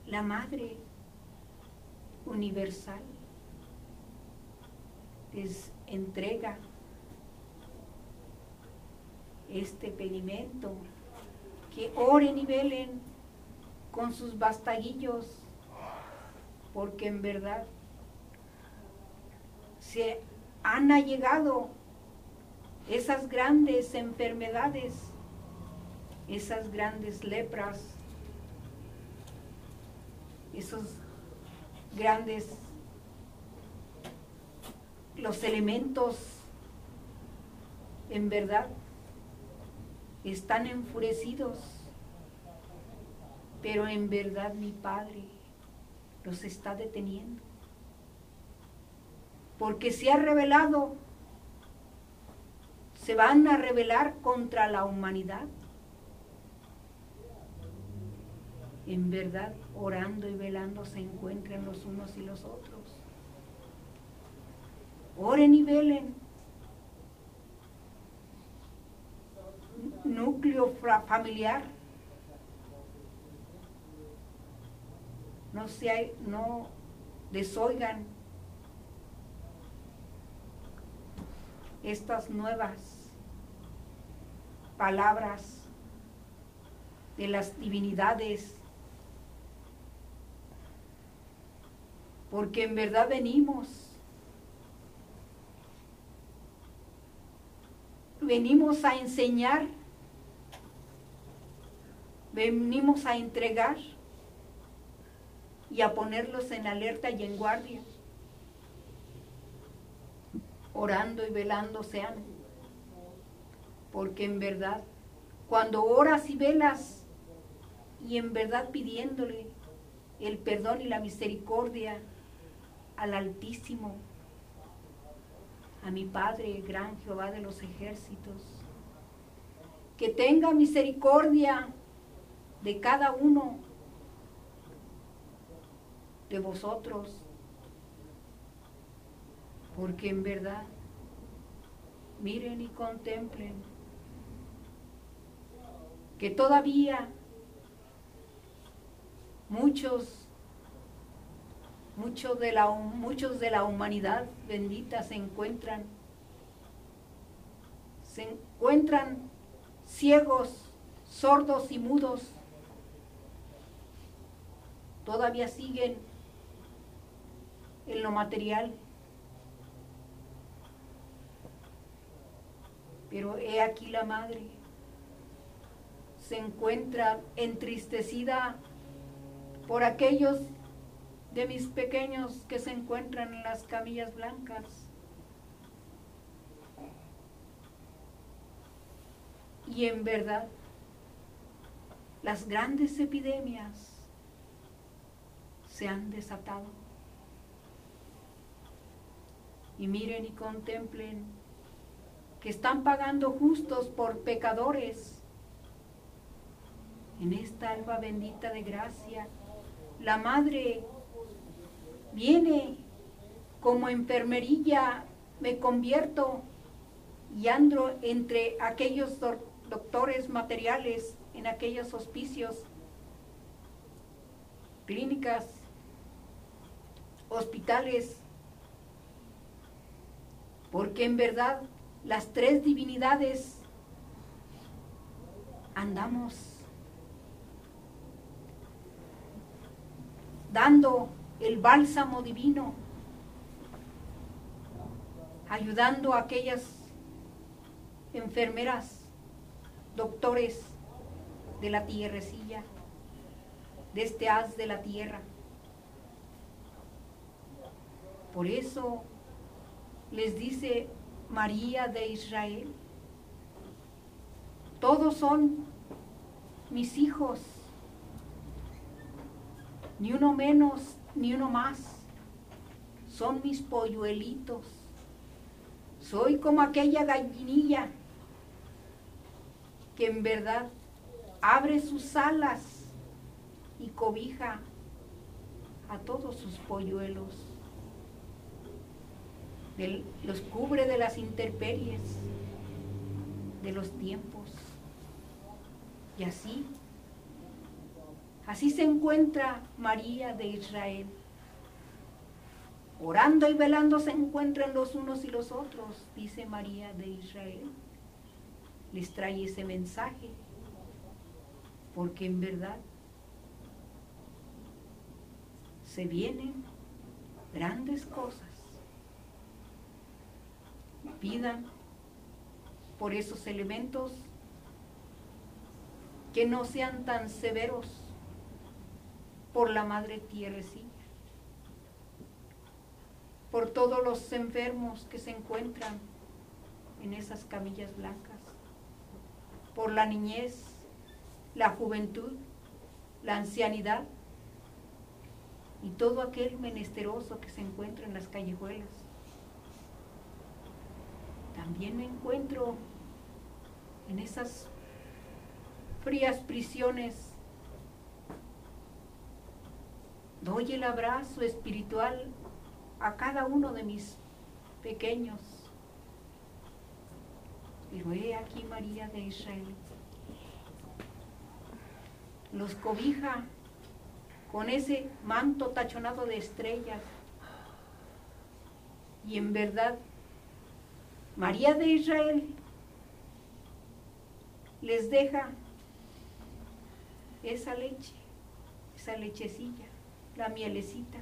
la Madre Universal les entrega este pedimento, que oren y velen con sus bastaguillos, porque en verdad se han allegado esas grandes enfermedades esas grandes lepras, esos grandes, los elementos, en verdad, están enfurecidos, pero en verdad mi Padre los está deteniendo, porque se ha revelado, se van a rebelar contra la humanidad en verdad orando y velando se encuentren los unos y los otros. Oren y velen. Núcleo familiar. No se no desoigan estas nuevas palabras de las divinidades porque en verdad venimos. Venimos a enseñar, venimos a entregar y a ponerlos en alerta y en guardia, orando y velando sean, porque en verdad, cuando oras y velas y en verdad pidiéndole el perdón y la misericordia al Altísimo, a mi Padre, gran Jehová de los ejércitos. que tenga misericordia de cada uno de vosotros, porque en verdad, miren y contemplen que todavía muchos muchos de la, muchos de la humanidad bendita se encuentran se encuentran ciegos, sordos y mudos. Todavía siguen en lo material. Pero he aquí la madre. Se encuentra entristecida por aquellos de mis pequeños que se encuentran en las camillas blancas. Y en verdad, las grandes epidemias se han desatado. Y miren y contemplen que están pagando justos por pecadores. En esta alba bendita de gracia, la madre viene como enfermerilla, me convierto y ando entre aquellos doctores materiales en aquellos hospicios, clínicas, hospitales, porque en verdad las tres divinidades andamos dando el bálsamo divino, ayudando a aquellas enfermeras, doctores de la tierrecilla, de este haz de la tierra. Por eso les dice María de Israel, todos son mis hijos, ni uno menos ni uno más, son mis polluelitos. Soy como aquella gallinilla que en verdad abre sus alas y cobija a todos sus polluelos. los cubre de las interperies de los tiempos. Y así, así se encuentra María de Israel. Orando y velando se encuentran los unos y los otros, dice María de Israel. Les trae ese mensaje porque en verdad se vienen grandes cosas. Pidan por esos elementos que no sean tan severos por la madre tierrecilla, por todos los enfermos que se encuentran en esas camillas blancas, por la niñez la juventud, la ancianidad y todo aquel menesteroso que se encuentra en las callejuelas. También me encuentro en esas frías prisiones. Doy el abrazo espiritual a cada uno de mis pequeños. Pero he aquí María de Israel los cobija con ese manto tachonado de estrellas. Y en verdad, María de Israel les deja esa leche, esa lechecilla, la mielecita,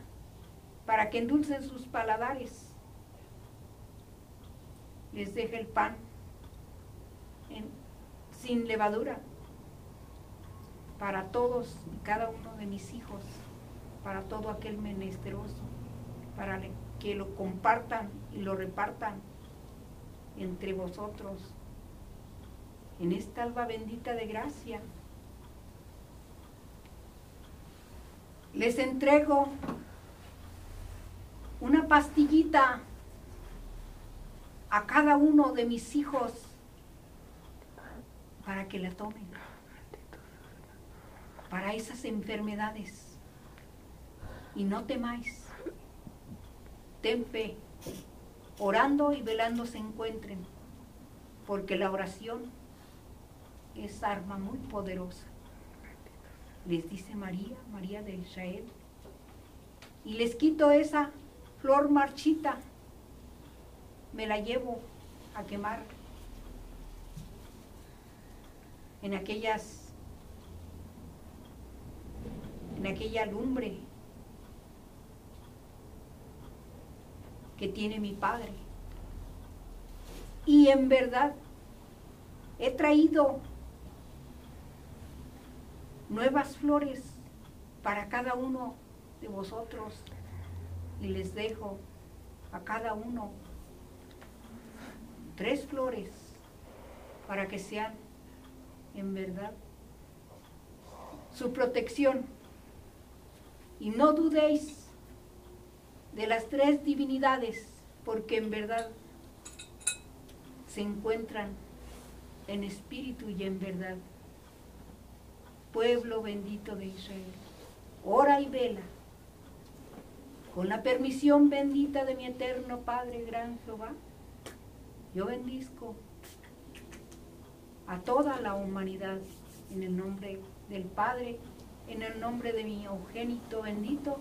para que endulcen sus paladares. Les deja el pan sin levadura para todos y cada uno de mis hijos, para todo aquel menesteroso, para que lo compartan y lo repartan entre vosotros en esta alba bendita de gracia. Les entrego una pastillita a cada uno de mis hijos para que la tomen. Para esas enfermedades. Y no temáis. Ten fe. Orando y velando se encuentren. Porque la oración es arma muy poderosa. Les dice María, María de Israel. Y les quito esa flor marchita. Me la llevo a quemar en aquellas en aquella lumbre que tiene mi padre. Y en verdad he traído nuevas flores para cada uno de vosotros y les dejo a cada uno tres flores para que sean en verdad su protección. Y no dudéis de las tres divinidades, porque en verdad se encuentran en espíritu y en verdad. Pueblo bendito de Israel, ora y vela, con la permisión bendita de mi eterno Padre, gran Jehová, yo bendizco a toda la humanidad en el nombre del Padre, en el nombre de mi eugénito bendito,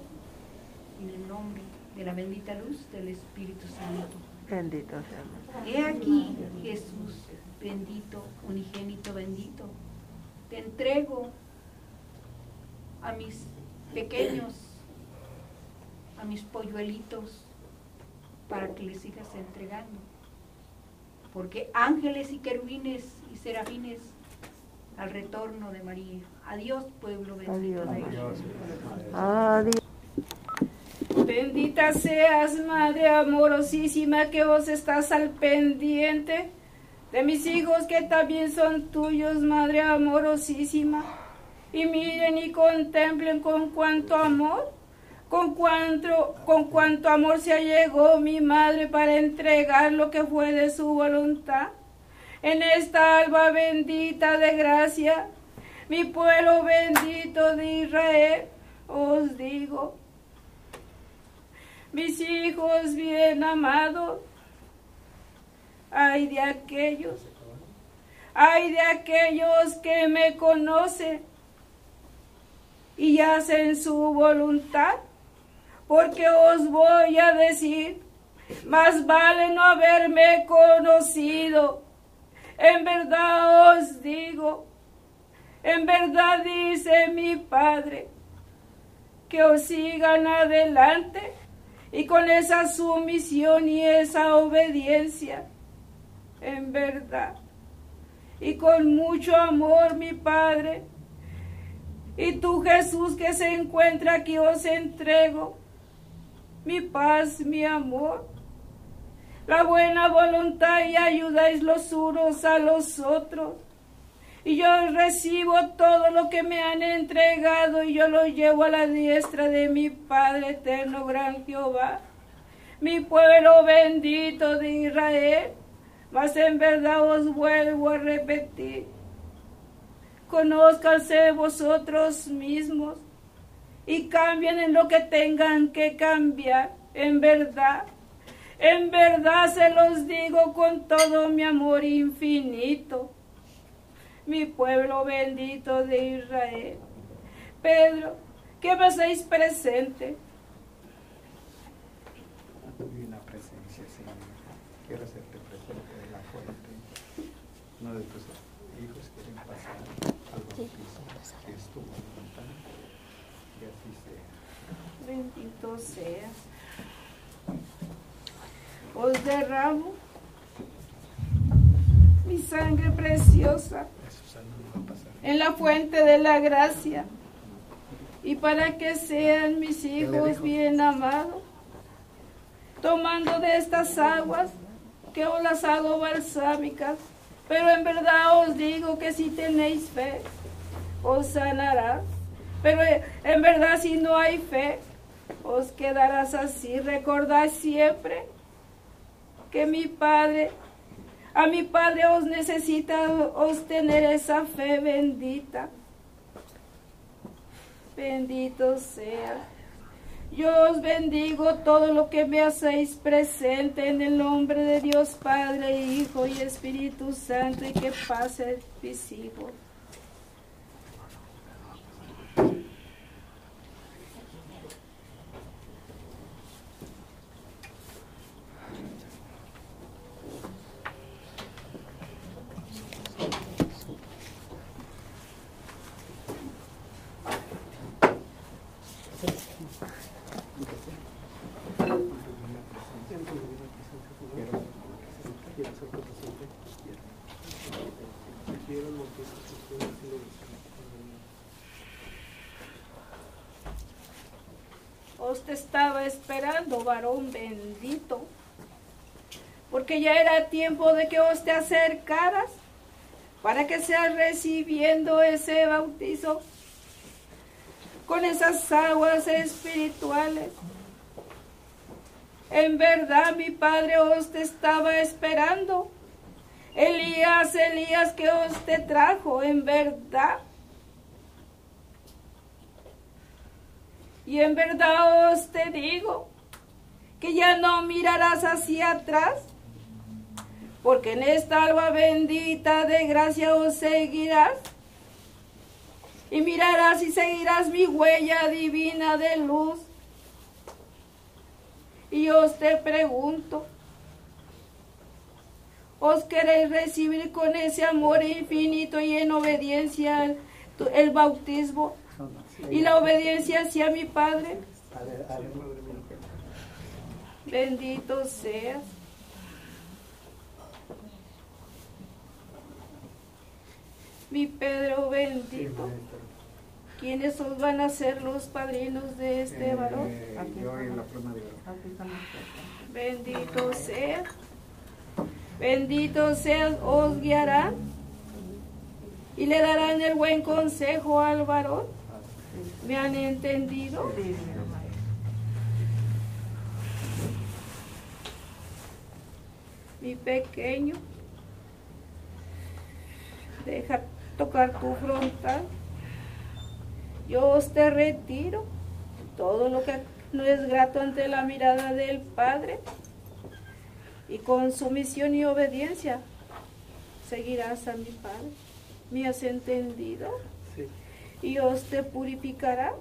en el nombre de la bendita luz del Espíritu Santo. Bendito sea. He aquí, Jesús, bendito, unigénito bendito, te entrego a mis pequeños, a mis polluelitos, para que les sigas entregando. Porque ángeles y querubines y serafines al retorno de María. Adiós, pueblo bendito. Adiós. Adiós. Bendita seas, Madre amorosísima, que vos estás al pendiente de mis hijos que también son tuyos, Madre amorosísima. Y miren y contemplen con cuánto amor, con cuánto, con cuánto amor se allegó mi Madre para entregar lo que fue de su voluntad. En esta alba bendita de gracia, mi pueblo bendito de Israel, os digo, mis hijos bien amados, ay de aquellos, ay de aquellos que me conocen y hacen su voluntad, porque os voy a decir, más vale no haberme conocido. En verdad os digo, en verdad dice mi Padre, que os sigan adelante y con esa sumisión y esa obediencia, en verdad, y con mucho amor, mi Padre, y tú Jesús que se encuentra aquí, os entrego mi paz, mi amor, la buena voluntad y ayudáis los unos a los otros. Y yo recibo todo lo que me han entregado y yo lo llevo a la diestra de mi Padre eterno, gran Jehová, mi pueblo bendito de Israel. Mas en verdad os vuelvo a repetir, conózcanse vosotros mismos y cambien en lo que tengan que cambiar, en verdad. En verdad se los digo con todo mi amor infinito mi pueblo bendito de Israel. Pedro, que me hacéis presente. Divina presencia, Señor. Quiero hacerte presente en la fuente. De tus hijos quieren pasar al bautismo, que es tu voluntad. Y así sea. Seas. Os derramo mi sangre preciosa en la fuente de la gracia. Y para que sean mis hijos bien amados, tomando de estas aguas que os las hago balsámicas, pero en verdad os digo que si tenéis fe, os sanará, pero en verdad si no hay fe, os quedarás así, recordad siempre que mi Padre A mi Padre os necesita os tener esa fe bendita. Bendito sea. Yo os bendigo todo lo que me hacéis presente en el nombre de Dios Padre, Hijo y Espíritu Santo y que pase mis hijos. Te estaba esperando, varón bendito, porque ya era tiempo de que os te acercaras para que seas recibiendo ese bautizo con esas aguas espirituales. En verdad mi Padre os te estaba esperando. Elías, Elías que os te trajo, en verdad. Y en verdad os te digo que ya no mirarás hacia atrás, porque en esta alba bendita de gracia os seguirás. Y mirarás y seguirás mi huella divina de luz. Y os te pregunto, ¿os queréis recibir con ese amor infinito y en obediencia el, el bautismo? Y la obediencia hacia mi Padre. Bendito seas. Mi Pedro bendito. ¿Quiénes os van a ser los padrinos de este varón? Bendito sea. Bendito sea, os guiarán y le darán el buen consejo al varón. ¿Me han entendido? Mi pequeño, deja tocar tu frontal. Yo os te retiro todo lo que no es grato ante la mirada del Padre. Y con sumisión y obediencia seguirás a mi Padre. ¿Me has entendido? Y os te purificará.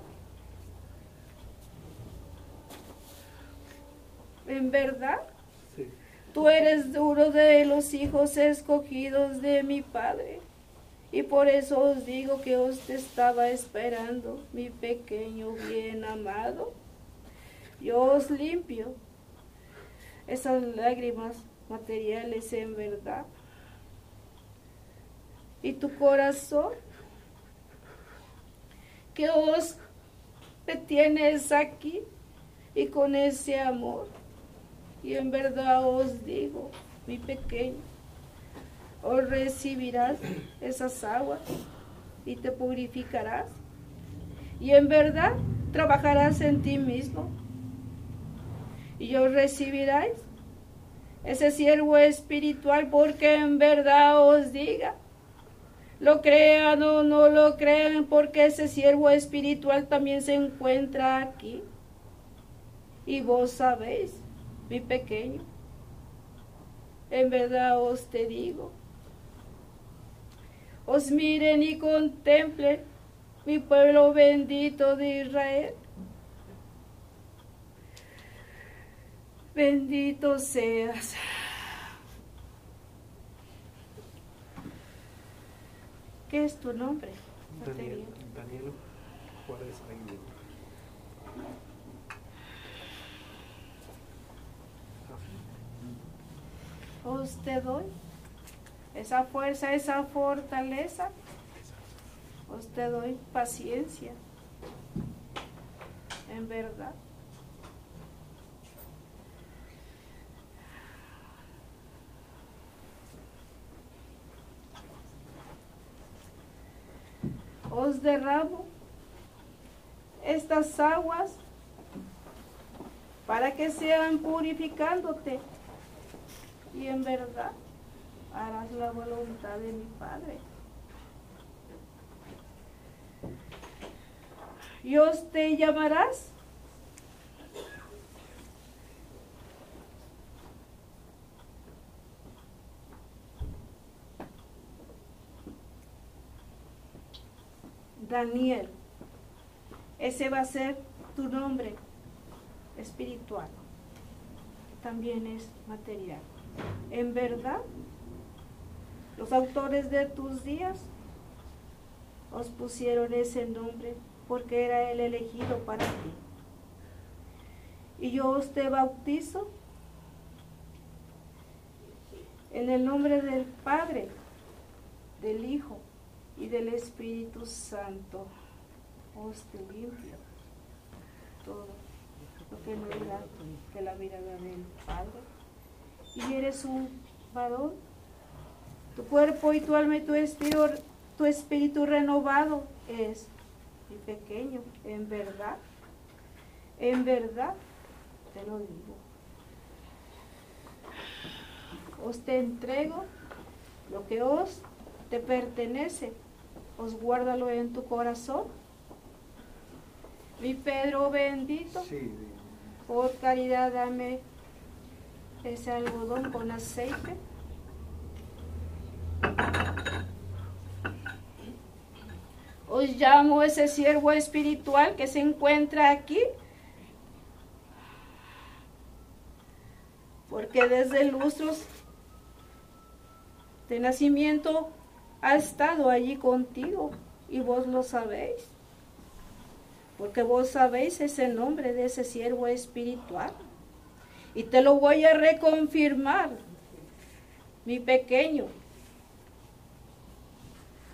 En verdad, Sí. tú eres uno de los hijos escogidos de mi Padre. Y por eso os digo que os te estaba esperando, mi pequeño bien amado. Yo os limpio esas lágrimas materiales en verdad. Y tu corazón que os me tienes aquí y con ese amor. Y en verdad os digo, mi pequeño, os recibirás esas aguas y te purificarás. Y en verdad trabajarás en ti mismo. Y os recibiráis ese siervo espiritual porque en verdad os diga lo crean o no lo crean, porque ese siervo espiritual también se encuentra aquí. Y vos sabéis, mi pequeño, en verdad os te digo, os miren y contemplen mi pueblo bendito de Israel. Bendito seas. ¿Qué es tu nombre? Daniel, Daniel Juárez Aguilera. Os te doy esa fuerza, esa fortaleza. Os te doy paciencia. En verdad. Os derramo estas aguas para que sean purificándote. Y en verdad, harás la voluntad de mi Padre. Dios te llamarás. Daniel. Ese va a ser tu nombre espiritual. También es material. En verdad, los autores de tus días os pusieron ese nombre porque era el elegido para ti. Y yo os te bautizo en el nombre del Padre, del Hijo y del Espíritu Santo. Os te limpio todo lo que no era de la mirada del Padre. Y eres un varón, tu cuerpo y tu alma y tu espíritu, tu espíritu renovado es mi pequeño, en verdad, en verdad te lo digo. Os te entrego lo que os te pertenece, os guárdalo en tu corazón. Mi Pedro bendito, por caridad dame ese algodón con aceite. Os llamo ese siervo espiritual que se encuentra aquí. Porque desde lustros de nacimiento ha estado allí contigo y vos lo sabéis. Porque vos sabéis ese nombre de ese siervo espiritual. Y te lo voy a reconfirmar, mi pequeño.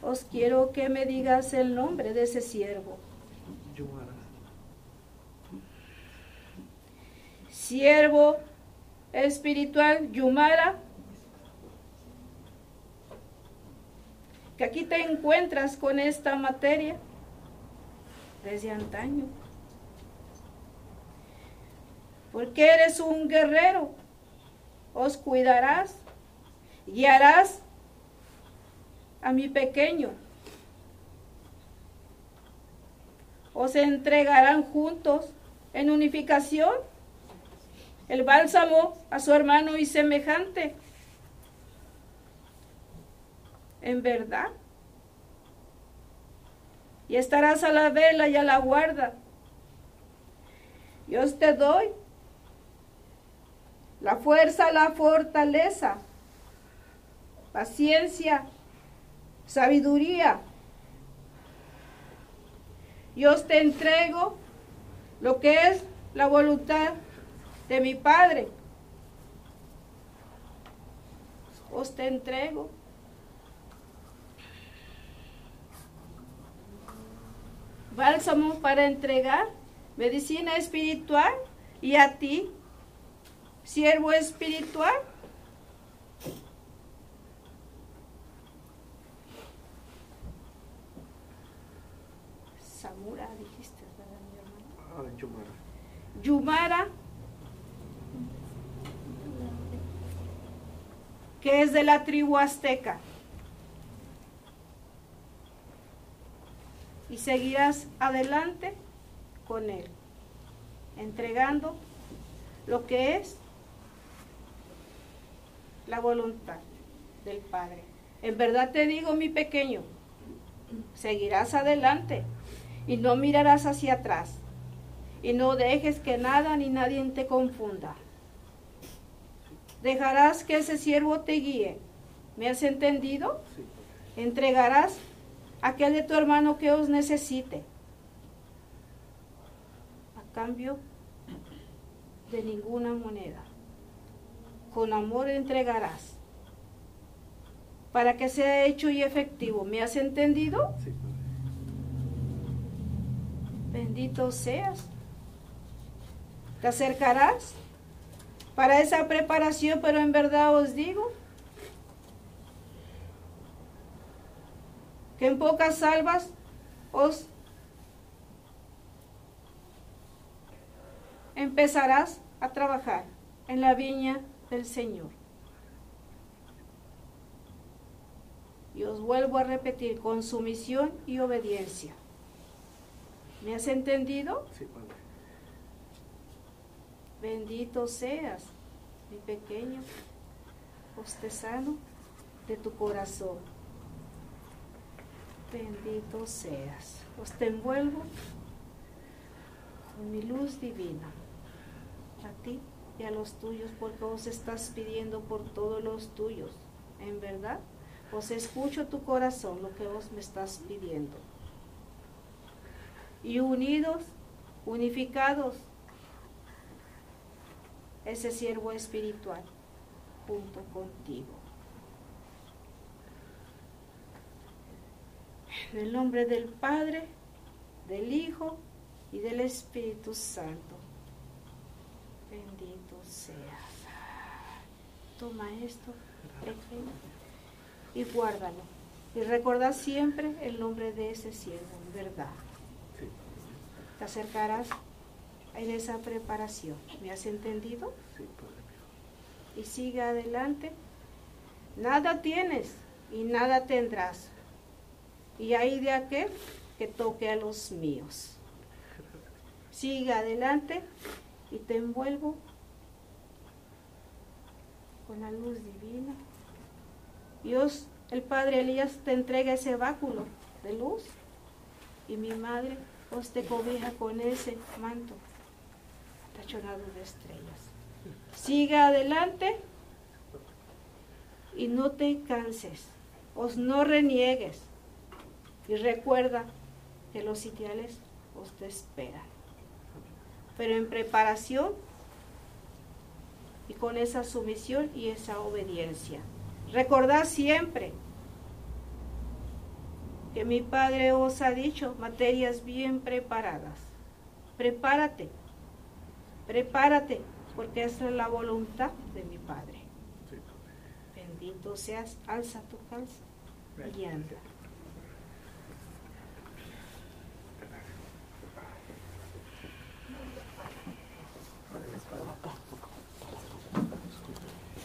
Os quiero que me digas el nombre de ese siervo. Siervo espiritual Yumara. Que aquí te encuentras con esta materia desde antaño porque eres un guerrero. Os cuidarás, guiarás a mi pequeño. Os entregarán juntos en unificación el bálsamo a su hermano y semejante. En verdad. Y estarás a la vela y a la guarda. Yo te doy la fuerza, la fortaleza, paciencia, sabiduría. Yo te entrego lo que es la voluntad de mi Padre. Os te entrego. Bálsamo para entregar, medicina espiritual y a ti siervo espiritual. Samura, dijiste, ¿verdad, mi hermano? Ah, Yumara. Yumara, que es de la tribu azteca. Y seguirás adelante con él, entregando lo que es la voluntad del Padre. En verdad te digo, mi pequeño, seguirás adelante y no mirarás hacia atrás y no dejes que nada ni nadie te confunda. Dejarás que ese siervo te guíe. ¿Me has entendido? Entregarás aquel de tu hermano que os necesite. A cambio de ninguna moneda con amor entregarás, para que sea hecho y efectivo. ¿Me has entendido? Sí, Bendito seas. Te acercarás para esa preparación, pero en verdad os digo que en pocas salvas os empezarás a trabajar en la viña del Señor. Y os vuelvo a repetir, con sumisión y obediencia. ¿Me has entendido? Sí, Padre. Bendito seas, mi pequeño postezano de tu corazón. Bendito seas. Os te envuelvo con mi luz divina. A ti y a los tuyos, porque os estás pidiendo por todos los tuyos. En verdad, os escucho tu corazón, lo que vos me estás pidiendo. Y unidos, unificados, ese siervo espiritual junto contigo. En el nombre del Padre, del Hijo y del Espíritu Santo. Bendito seas. Toma esto, y guárdalo. Y recuerda siempre el nombre de ese siervo, verdad. Sí. Te acercarás en esa preparación. ¿Me has entendido? Sí, Padre y sigue adelante. Nada tienes y nada tendrás. Y hay de aquel que toque a los míos. Sigue adelante y te envuelvo con la luz divina. Dios, el Padre Elías, te entrega ese báculo de luz y mi madre os te cobija con ese manto tachonado de estrellas. Sigue adelante y no te canses, os no reniegues. Y recuerda que los sitiales os te esperan. Pero en preparación y con esa sumisión y esa obediencia. Recordad siempre que mi Padre os ha dicho materias bien preparadas. Prepárate, prepárate, porque esa es la voluntad de mi Padre. Bendito seas, alza tu calza y anda.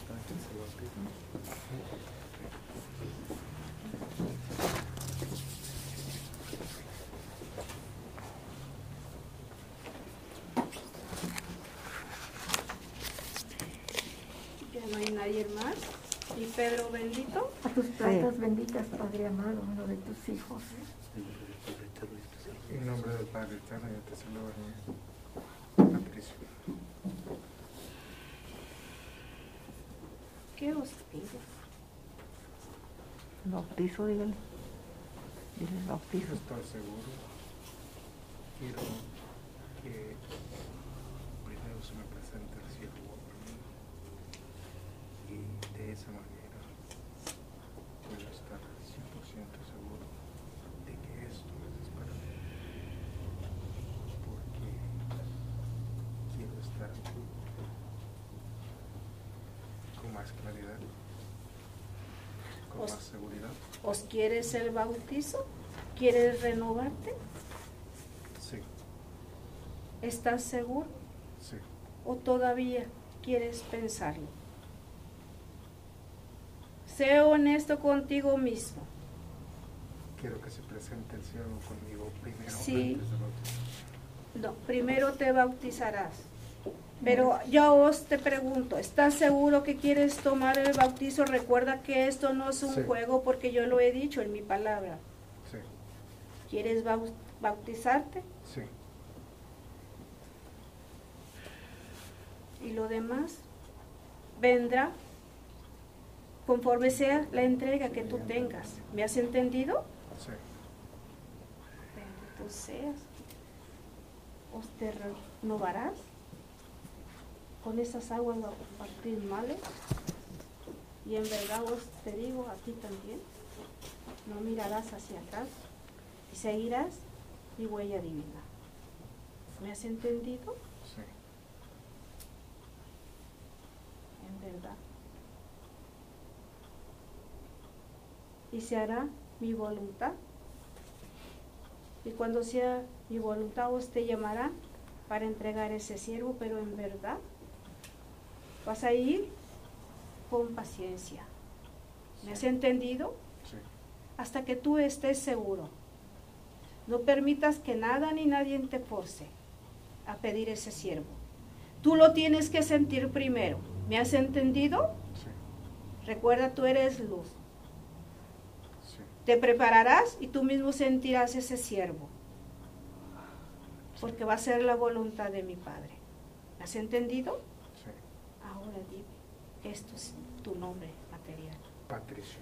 Ángel se lo pido. Nadie más. Y Pedro bendito, A tus plantas benditas, Padre amado, uno de tus hijos. En nombre del Padre Eterno, yo te saludo, Patricio. ¿qué os pido? Bautizo, dígale. Dile bautizo. Estoy seguro. Quiero que primero se me presente el siervo a mí. Y de esa manera puedo estar 100% seguro de que esto es para mí. Porque quiero estar con más claridad, con Os- más seguridad. ¿Os quieres el bautizo? ¿Quieres renovarte? Sí, ¿Estás seguro? sí. ¿O todavía quieres pensarlo? Sé honesto contigo mismo. Quiero que se presente el siervo conmigo primero Sí. antes bautismo. No, primero te bautizarás. Pero yo os te pregunto, ¿estás seguro que quieres tomar el bautizo? Recuerda que esto no es un Sí. juego porque yo lo he dicho en mi palabra. Sí, ¿Quieres bau- bautizarte? sí, Y lo demás vendrá conforme sea la entrega que tú tengas. ¿Me has entendido? sí. Bendito seas. Os te renovarás con esas aguas bautismales. Y en verdad os te digo a ti también, no mirarás hacia atrás y seguirás mi huella divina. ¿Me has entendido? sí. En verdad. Y se hará mi voluntad. Y cuando sea mi voluntad, os te llamará para entregar ese siervo, pero en verdad vas a ir con paciencia. ¿Me has entendido? sí. hasta que tú estés seguro. No permitas que nada ni nadie te force a pedir ese siervo. Tú lo tienes que sentir primero. ¿Me has entendido? Sí, Recuerda, tú eres luz. sí. Te prepararás y tú mismo sentirás ese siervo. Porque va a ser la voluntad de mi Padre. ¿Me has entendido? Ahora dime, esto es tu nombre material. Patricio.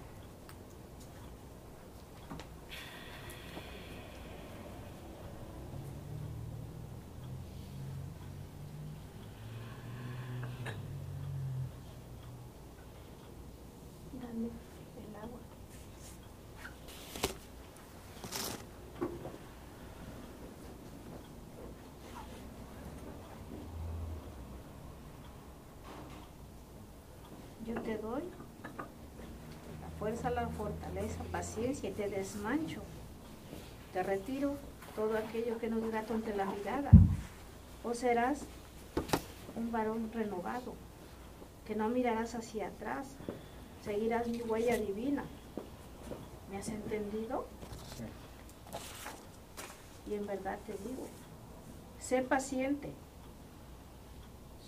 Dame el agua. Yo te doy la fuerza, la fortaleza, paciencia y te desmancho. Te retiro todo aquello que no es grato ante la mirada. O serás un varón renovado, que no mirarás hacia atrás, seguirás mi huella divina. ¿Me has entendido? Sí, Y en verdad te digo, sé paciente,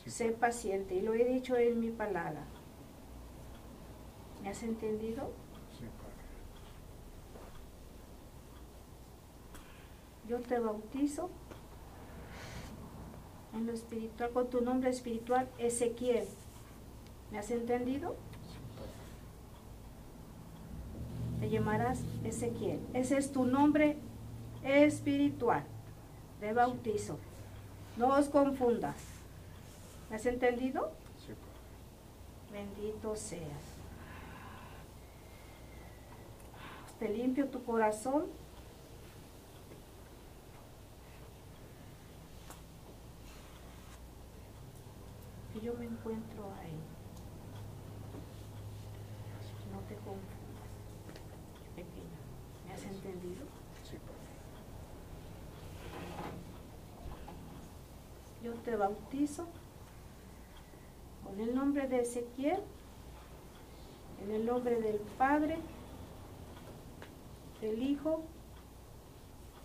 sé paciente, y lo he dicho en mi palabra. ¿Me has entendido? Sí, Padre. Yo te bautizo en lo espiritual, con tu nombre espiritual, Ezequiel. ¿Me has entendido? Sí, Padre. Te llamarás Ezequiel. Ese es tu nombre espiritual de bautizo. No os confundas. ¿Me has entendido? Sí, Padre. Bendito seas. Te limpio tu corazón. Que yo me encuentro ahí. No te confundas, pequeña. ¿Me has entendido? Sí. Yo te bautizo con el nombre de Ezequiel, en el nombre del Padre, del Hijo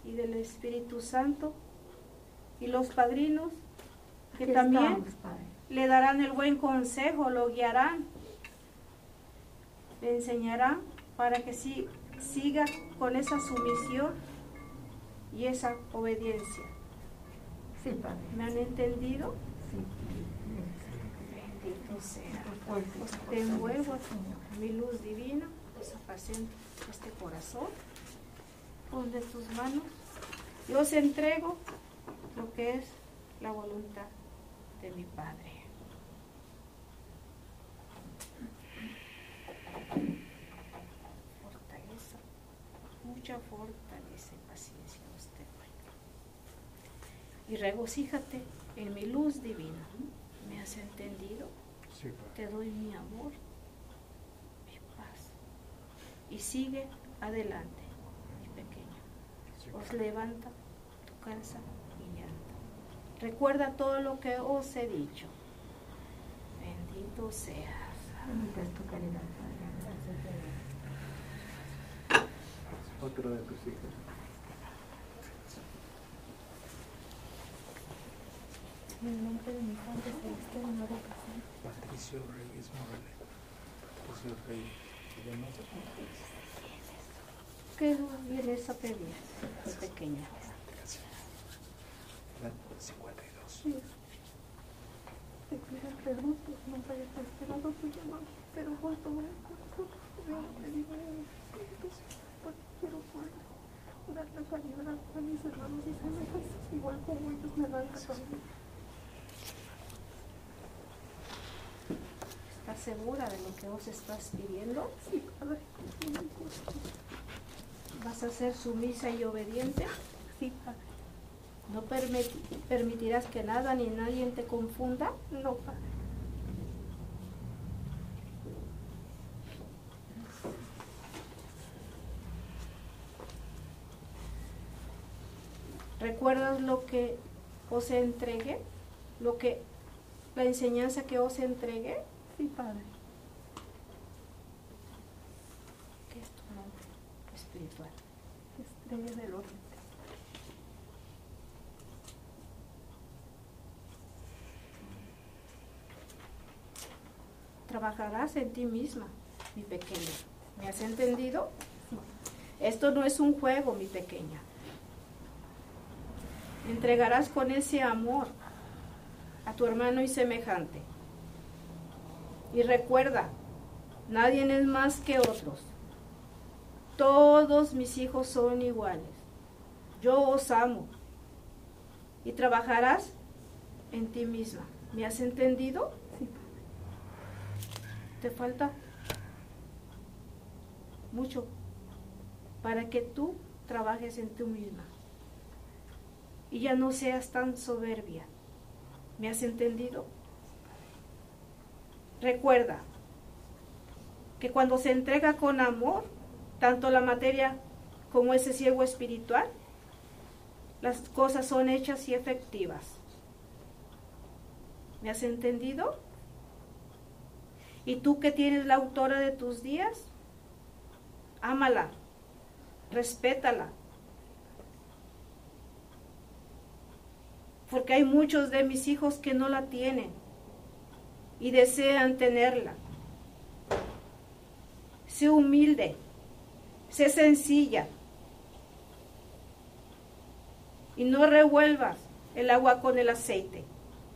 y del Espíritu Santo, y los padrinos que Aquí también estamos, le darán el buen consejo, lo guiarán, le enseñarán para que sí, siga con esa sumisión y esa obediencia. Sí, Padre. ¿Me han entendido? Sí. Bendito sea. Te envuelvo en mi luz divina, pues apacento este corazón, pon de tus manos. Yo os entrego lo que es la voluntad de mi Padre. Fortaleza, mucha fortaleza y paciencia os te doy. Y regocíjate en mi luz divina. ¿Me has entendido? Sí. Te doy mi amor. Y sigue adelante, mi pequeño. Os levanta tu cansa y llanto. Recuerda todo lo que os he dicho. Bendito seas. Bendita es tu caridad, Padre. Otro de tus hijos. En el nombre de mi Padre Celestial. Patricio Reyes Morales. Patricio Reyes. ¿Qué vienes a pedir, pequeña? Edad 52. Te pido perdón por no haber esperado tu llamado, pero cuando me encuentro, yo te digo en el Espíritu, porque quiero a mis hermanos y semejantes, igual como ellos me dan la. ¿Estás segura de lo que os estás pidiendo? Sí, Padre. ¿Vas a ser sumisa y obediente? Sí, Padre, ¿No permi- permitirás que nada ni nadie te confunda? no, Padre. ¿Recuerdas lo que os entregué? Lo que la enseñanza que os entregué? Sí, Padre. ¿Qué es tu nombre espiritual. Estrella del Oriente. Trabajarás en ti misma, mi pequeña. ¿Me has entendido? Esto no es un juego, mi pequeña. Entregarás con ese amor a tu hermano y semejante. Y recuerda, nadie es más que otros. Todos mis hijos son iguales. Yo os amo. Y trabajarás en ti misma. ¿Me has entendido? Sí, Te falta mucho para que tú trabajes en ti misma. Y ya no seas tan soberbia. ¿Me has entendido? Recuerda que cuando se entrega con amor, tanto la materia como ese siervo espiritual, las cosas son hechas y efectivas. ¿Me has entendido? ¿Y tú que tienes la autora de tus días? Ámala, respétala. Porque hay muchos de mis hijos que no la tienen y desean tenerla. Sé humilde, sé sencilla y no revuelvas el agua con el aceite.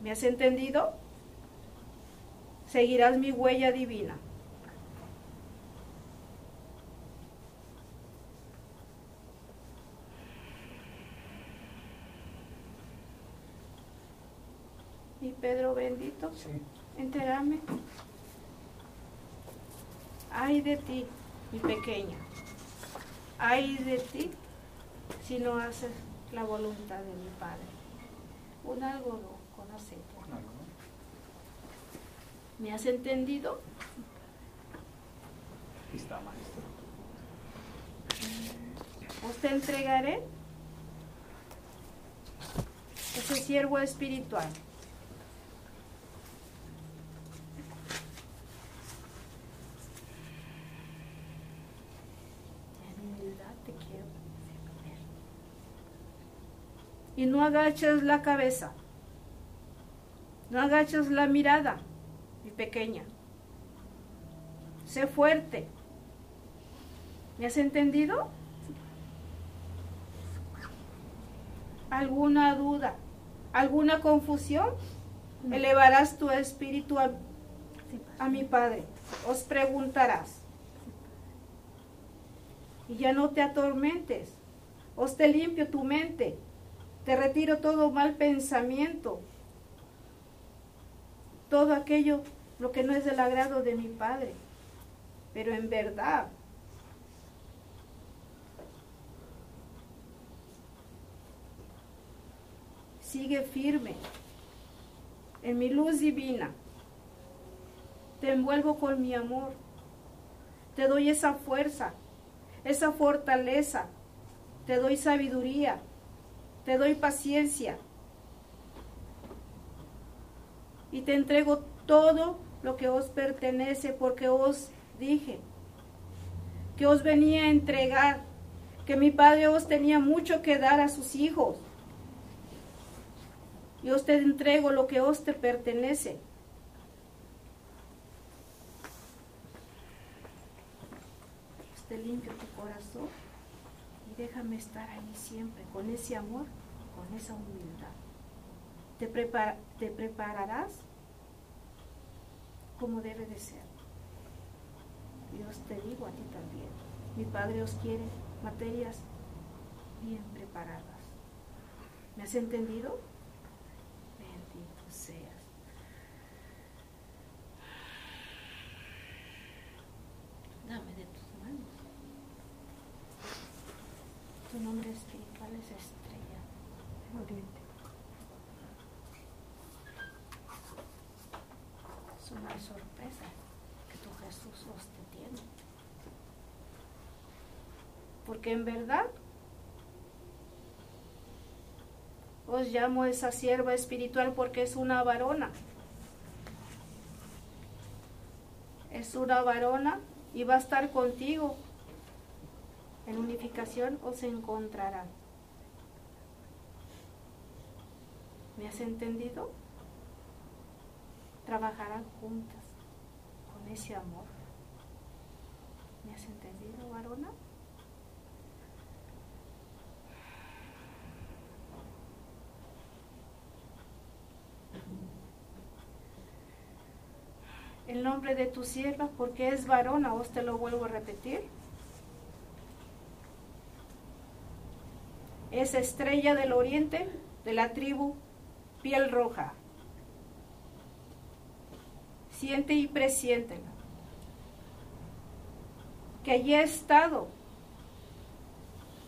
¿Me has entendido? Seguirás mi huella divina. Mi Pedro bendito, Sí. Entérame. Ay de ti, mi pequeña. Ay de ti si no haces la voluntad de mi Padre. Un algodón con aceite. Con algo, ¿no? ¿Me has entendido? Aquí está, maestro. Os te entregaré ese siervo espiritual. En humildad te quiero ver. Y no agaches la cabeza. No agaches la mirada, mi pequeña. Sé fuerte. ¿Me has entendido? ¿Alguna duda? ¿Alguna confusión? Elevarás tu espíritu a, a mi Padre. Os preguntarás. Y ya no te atormentes. Os te limpio tu mente. Te retiro todo mal pensamiento. Todo aquello, lo que no es del agrado de mi Padre. Pero en verdad, sigue firme en mi luz divina. Te envuelvo con mi amor. Te doy esa fuerza, esa fortaleza. Te doy sabiduría. Te doy paciencia. Y te entrego todo lo que os pertenece porque os dije que os venía a entregar, que mi Padre os tenía mucho que dar a sus hijos y os te entrego lo que os te pertenece. Te limpio tu corazón y déjame estar ahí siempre con ese amor, con esa humildad. Te, te prepararás como debe de ser. Dios te digo a ti también. Mi Padre os quiere materias bien preparadas. ¿Me has entendido? Bendito seas. Dame de tus manos. Tu nombre espiritual es estrella. del Oriente. Sorpresa que tu Jesús os te tiene. Porque en verdad os llamo esa sierva espiritual porque es una varona. Es una varona y va a estar contigo En unificación os encontrarán. ¿Me has entendido? Trabajarán juntas con ese amor. ¿Me has entendido, varona? el nombre de tu sierva, porque es varona, os te lo vuelvo a repetir. Es estrella del oriente de la tribu piel roja. Siente y presiéntela. Que allí he estado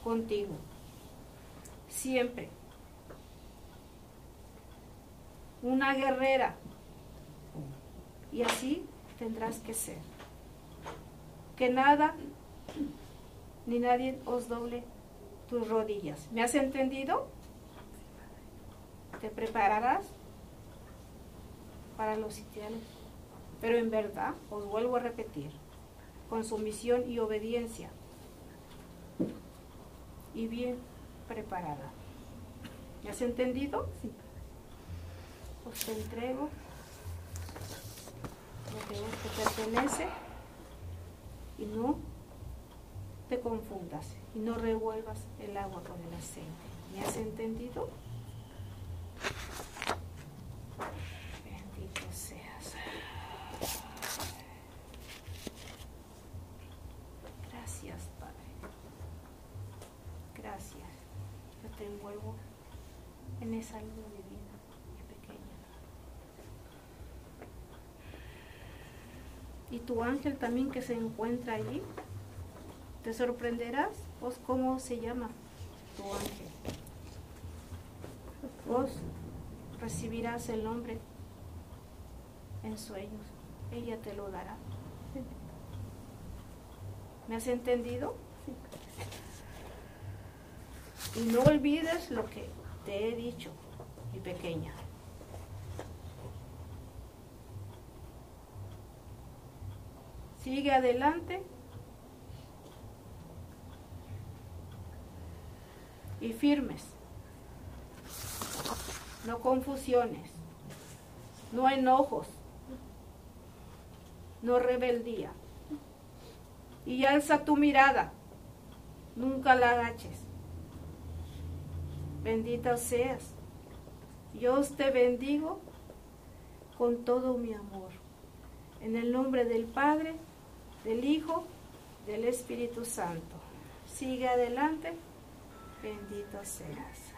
contigo. Siempre. Una guerrera y así tendrás que ser. Que nada ni nadie os doble tus rodillas. ¿Me has entendido? Te prepararás para los sitiales. Pero en verdad, os vuelvo a repetir, con sumisión y obediencia. Y bien preparada. ¿Me has entendido? Sí. Os te entrego lo que te pertenece y no te confundas y no revuelvas el agua con el aceite. ¿Me has entendido? Bendito seas. Gracias, Padre. Gracias. Yo te envuelvo en esa luz divina. y tu ángel también que se encuentra allí. Te sorprenderás, vos cómo se llama tu ángel. Vos recibirás el nombre en sueños. Ella te lo dará. ¿Me has entendido? Y no olvides lo que te he dicho, mi pequeña. Sigue adelante. Y firmes. No confusiones. No enojos. No rebeldía. Y alza tu mirada. Nunca la agaches. Bendita seas. Dios te bendigo con todo mi amor. En el nombre del Padre, del Hijo, del Espíritu Santo. Sigue adelante, bendito seas.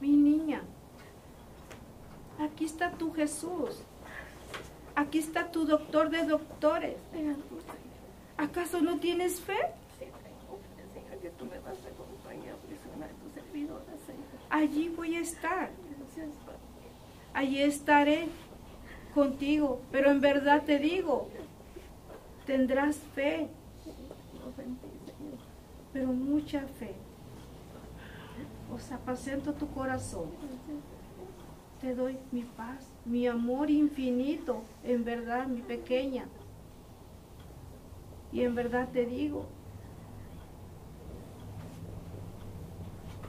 Mi niña, aquí está tu Jesús. Aquí está tu doctor de doctores. ¿Acaso no tienes fe? Allí voy a estar. Gracias. Allí estaré contigo. Pero en verdad te digo, tendrás fe, pero mucha fe. Os apacento tu corazón. Te doy mi paz, mi amor infinito, en verdad, mi pequeña. Y en verdad te digo,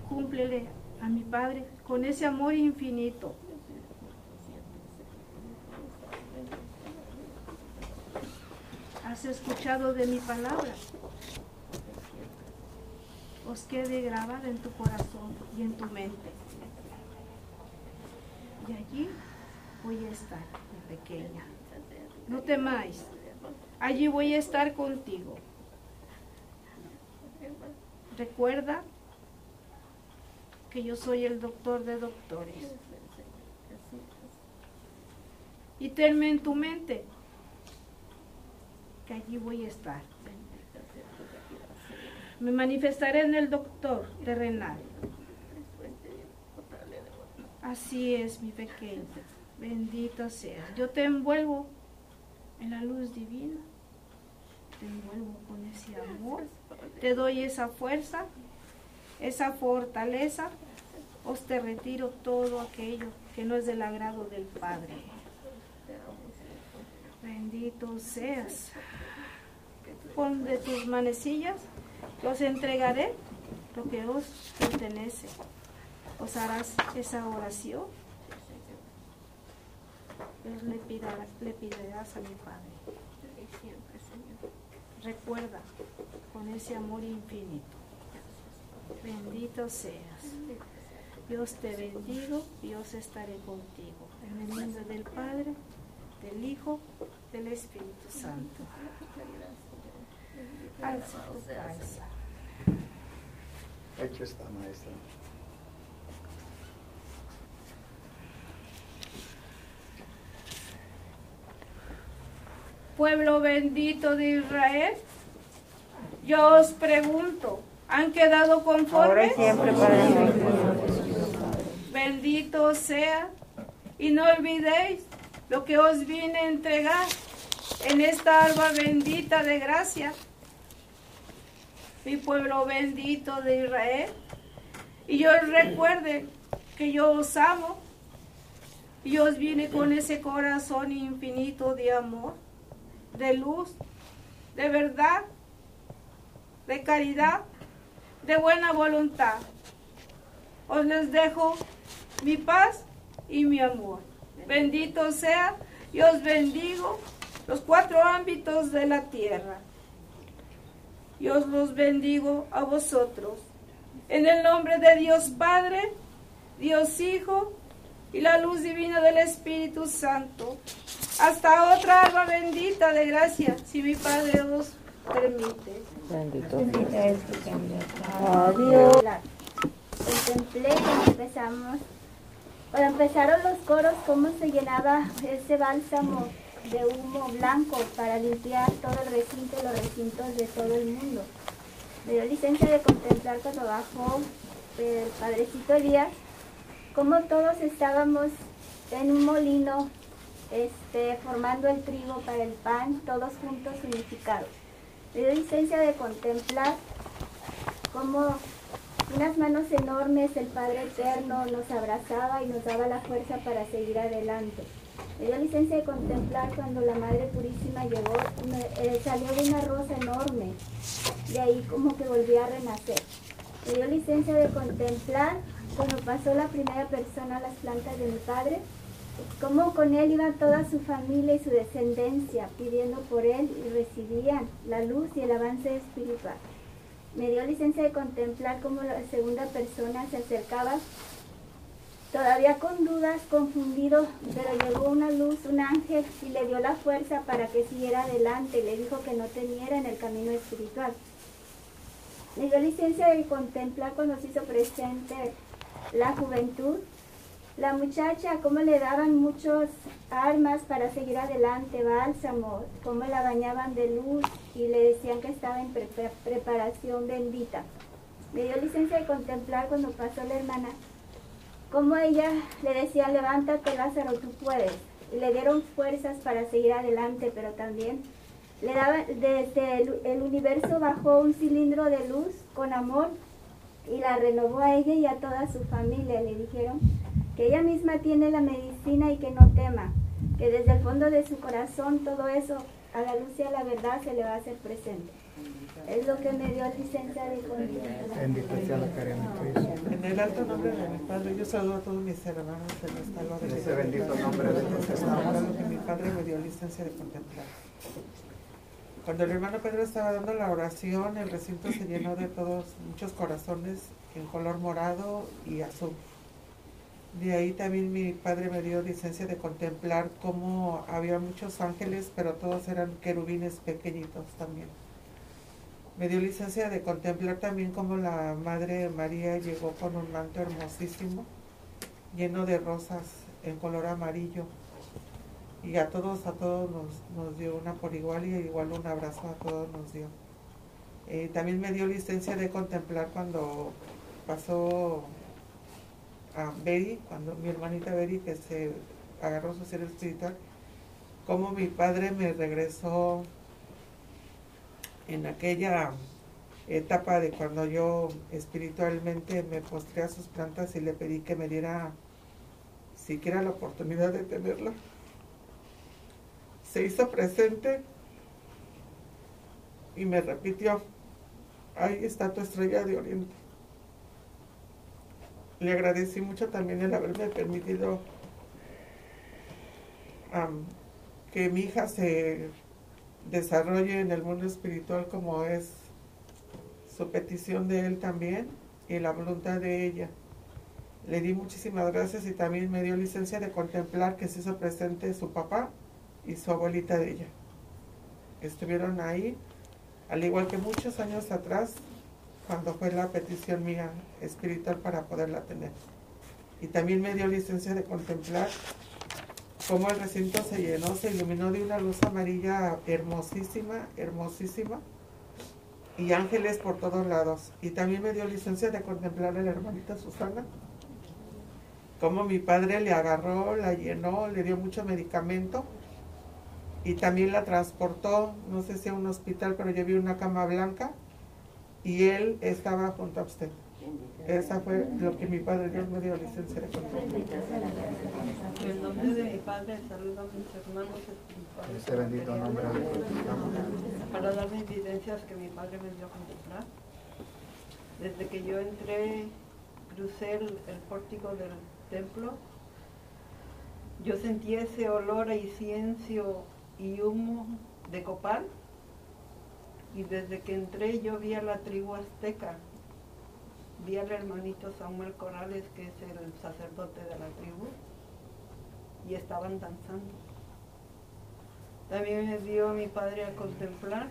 cúmplele a mi Padre con ese amor infinito. Has escuchado de mi palabra. Os quede grabada en tu corazón y en tu mente. Y allí voy a estar, mi pequeña. No temáis. Allí voy a estar contigo. Recuerda que yo soy el doctor de doctores. Y tenme en tu mente que allí voy a estar. Me manifestaré en el doctor terrenal. Así es, mi pequeña. Bendito sea. Yo te envuelvo en la luz divina. Te envuelvo con ese amor. Te doy esa fuerza, esa fortaleza. Os te retiro todo aquello que no es del agrado del Padre. Bendito seas. Pon de tus manecillas, os entregaré lo que os pertenece. Os harás esa oración. Le, pidarás, le pedirás a mi Padre. Recuerda con ese amor infinito. Bendito seas. Dios te bendigo, Dios estaré contigo. En el nombre del Padre, del Hijo, del Espíritu Santo. Alza tu cabeza. Hecho está, maestra. Pueblo bendito de Israel, yo os pregunto, ¿han quedado Ahora conformes? siempre para Bendito sea. Y no olvidéis lo que os vine a entregar en esta alba bendita de gracia. Mi pueblo bendito de Israel. Y yo recuerde que yo os amo. Y os vine con ese corazón infinito de amor, de luz, de verdad, de caridad, de buena voluntad. Os les dejo mi paz y mi amor. Bendito sea y os bendigo los cuatro ámbitos de la tierra. Y os los bendigo a vosotros. En el nombre de Dios Padre, Dios Hijo y la luz divina del Espíritu Santo. Hasta otra alma bendita de gracia, si mi Padre os permite. Bendito Adiós. Contemplé cuando empezamos, cuando empezaron los coros, cómo se llenaba ese bálsamo de humo blanco para limpiar todo el recinto y los recintos de todo el mundo. Me dio licencia de contemplar cuando bajó el Padrecito Elías, cómo todos estábamos en un molino este, formando el trigo para el pan, todos juntos unificados. Me dio licencia de contemplar cómo unas manos enormes el Padre Eterno nos abrazaba y nos daba la fuerza para seguir adelante. Me dio licencia de contemplar cuando la Madre Purísima llegó, eh, salió de una rosa enorme, de ahí como que volvía a renacer. Me dio licencia de contemplar cuando pasó la primera persona a las plantas de mi Padre, cómo con él iba toda su familia y su descendencia pidiendo por él y recibían la luz y el avance espiritual. Me dio licencia de contemplar cómo la segunda persona se acercaba, todavía con dudas, confundido, pero llegó una luz, un ángel, y le dio la fuerza para que siguiera adelante, le dijo que no temiera en el camino espiritual. Me dio licencia de contemplar cuando se hizo presente la juventud, la muchacha, cómo le daban muchas armas para seguir adelante, bálsamo, cómo la bañaban de luz y le decían que estaba en pre- pre- preparación bendita. Me dio licencia de contemplar cuando pasó la hermana, cómo ella le decía, levántate Lázaro, tú puedes. Y le dieron fuerzas para seguir adelante, pero también le daban, desde el, el universo bajó un cilindro de luz con amor y la renovó a ella y a toda su familia. Le dijeron que ella misma tiene la medicina y que no tema, que desde el fondo de su corazón todo eso a la luz y a la verdad se le va a hacer presente. Es lo que me dio licencia de contemplar. Bendito sea la caridad de Cristo. En el alto nombre de mi Padre, yo saludo a todos mis hermanos en esta alba En ese bendito nombre de Jesús. Que mi Padre me dio licencia de contemplar. Cuando el hermano Pedro estaba dando la oración, el recinto se llenó de todos, muchos corazones en color morado y azul. De ahí también mi padre me dio licencia de contemplar cómo había muchos ángeles, pero todos eran querubines pequeñitos también. Me dio licencia de contemplar también cómo la Madre María llegó con un manto hermosísimo, lleno de rosas en color amarillo. Y a todos, a todos nos, nos dio una por igual y igual un abrazo a todos nos dio. Eh, también me dio licencia de contemplar cuando pasó a Beri, cuando mi hermanita Beri que se agarró su ser espiritual, cómo mi padre me regresó en aquella etapa de cuando yo espiritualmente me postré a sus plantas y le pedí que me diera siquiera la oportunidad de tenerla. Se hizo presente y me repitió, ahí está tu estrella de oriente. Le agradecí mucho también el haberme permitido que mi hija se desarrolle en el mundo espiritual como es su petición de él también y la voluntad de ella. Le di muchísimas gracias y también me dio licencia de contemplar que se hizo presente su papá y su abuelita de ella. Estuvieron ahí, al igual que muchos años atrás, cuando fue la petición mía espiritual para poderla tener. Y también me dio licencia de contemplar cómo el recinto se llenó, se iluminó de una luz amarilla hermosísima, hermosísima, y ángeles por todos lados. Y también me dio licencia de contemplar a la hermanita Susana, cómo mi padre le agarró, la llenó, le dio mucho medicamento y también la transportó, no sé si a un hospital, pero yo vi una cama blanca y él estaba junto a usted. Esa fue lo que mi Padre Dios me dio licencia de contar. En el nombre de mi Padre, saludo a mis hermanos espirituales. Ese bendito nombre Para darme evidencias que mi Padre me dio a contemplar. Desde que yo entré, crucé el, el pórtico del templo, yo sentí ese olor a incienso y humo de copal. Y desde que entré yo vi a la tribu azteca vi al hermanito Samuel Corrales, que es el sacerdote de la tribu, y estaban danzando. También me dio mi padre a contemplar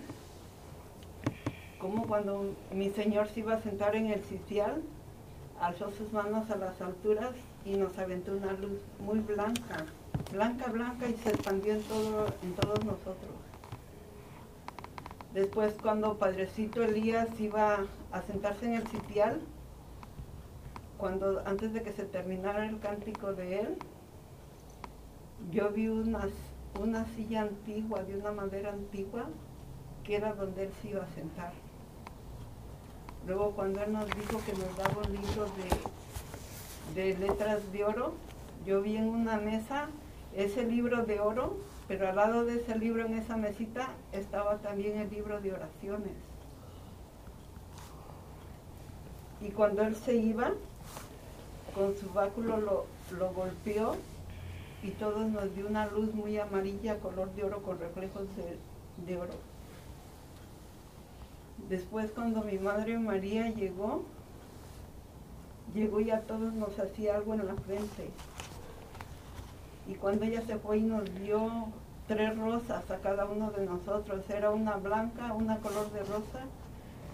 como cuando mi señor se iba a sentar en el sitial, alzó sus manos a las alturas y nos aventó una luz muy blanca, blanca, blanca y se expandió en, todo, en todos nosotros. Después cuando Padrecito Elías iba a sentarse en el sitial, cuando antes de que se terminara el cántico de él, yo vi una, una silla antigua, de una madera antigua, que era donde él se iba a sentar. Luego cuando él nos dijo que nos daba un libro de, de letras de oro, yo vi en una mesa ese libro de oro, pero al lado de ese libro en esa mesita estaba también el libro de oraciones. Y cuando él se iba, con su báculo lo, golpeó y todos nos dio una luz muy amarilla, color de oro, con reflejos de, oro. Después cuando mi madre María llegó, llegó y a todos nos hacía algo en la frente. Y cuando ella se fue y nos dio tres rosas a cada uno de nosotros, era una blanca, una color de rosa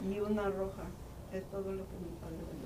y una roja. Es todo lo que mi padre.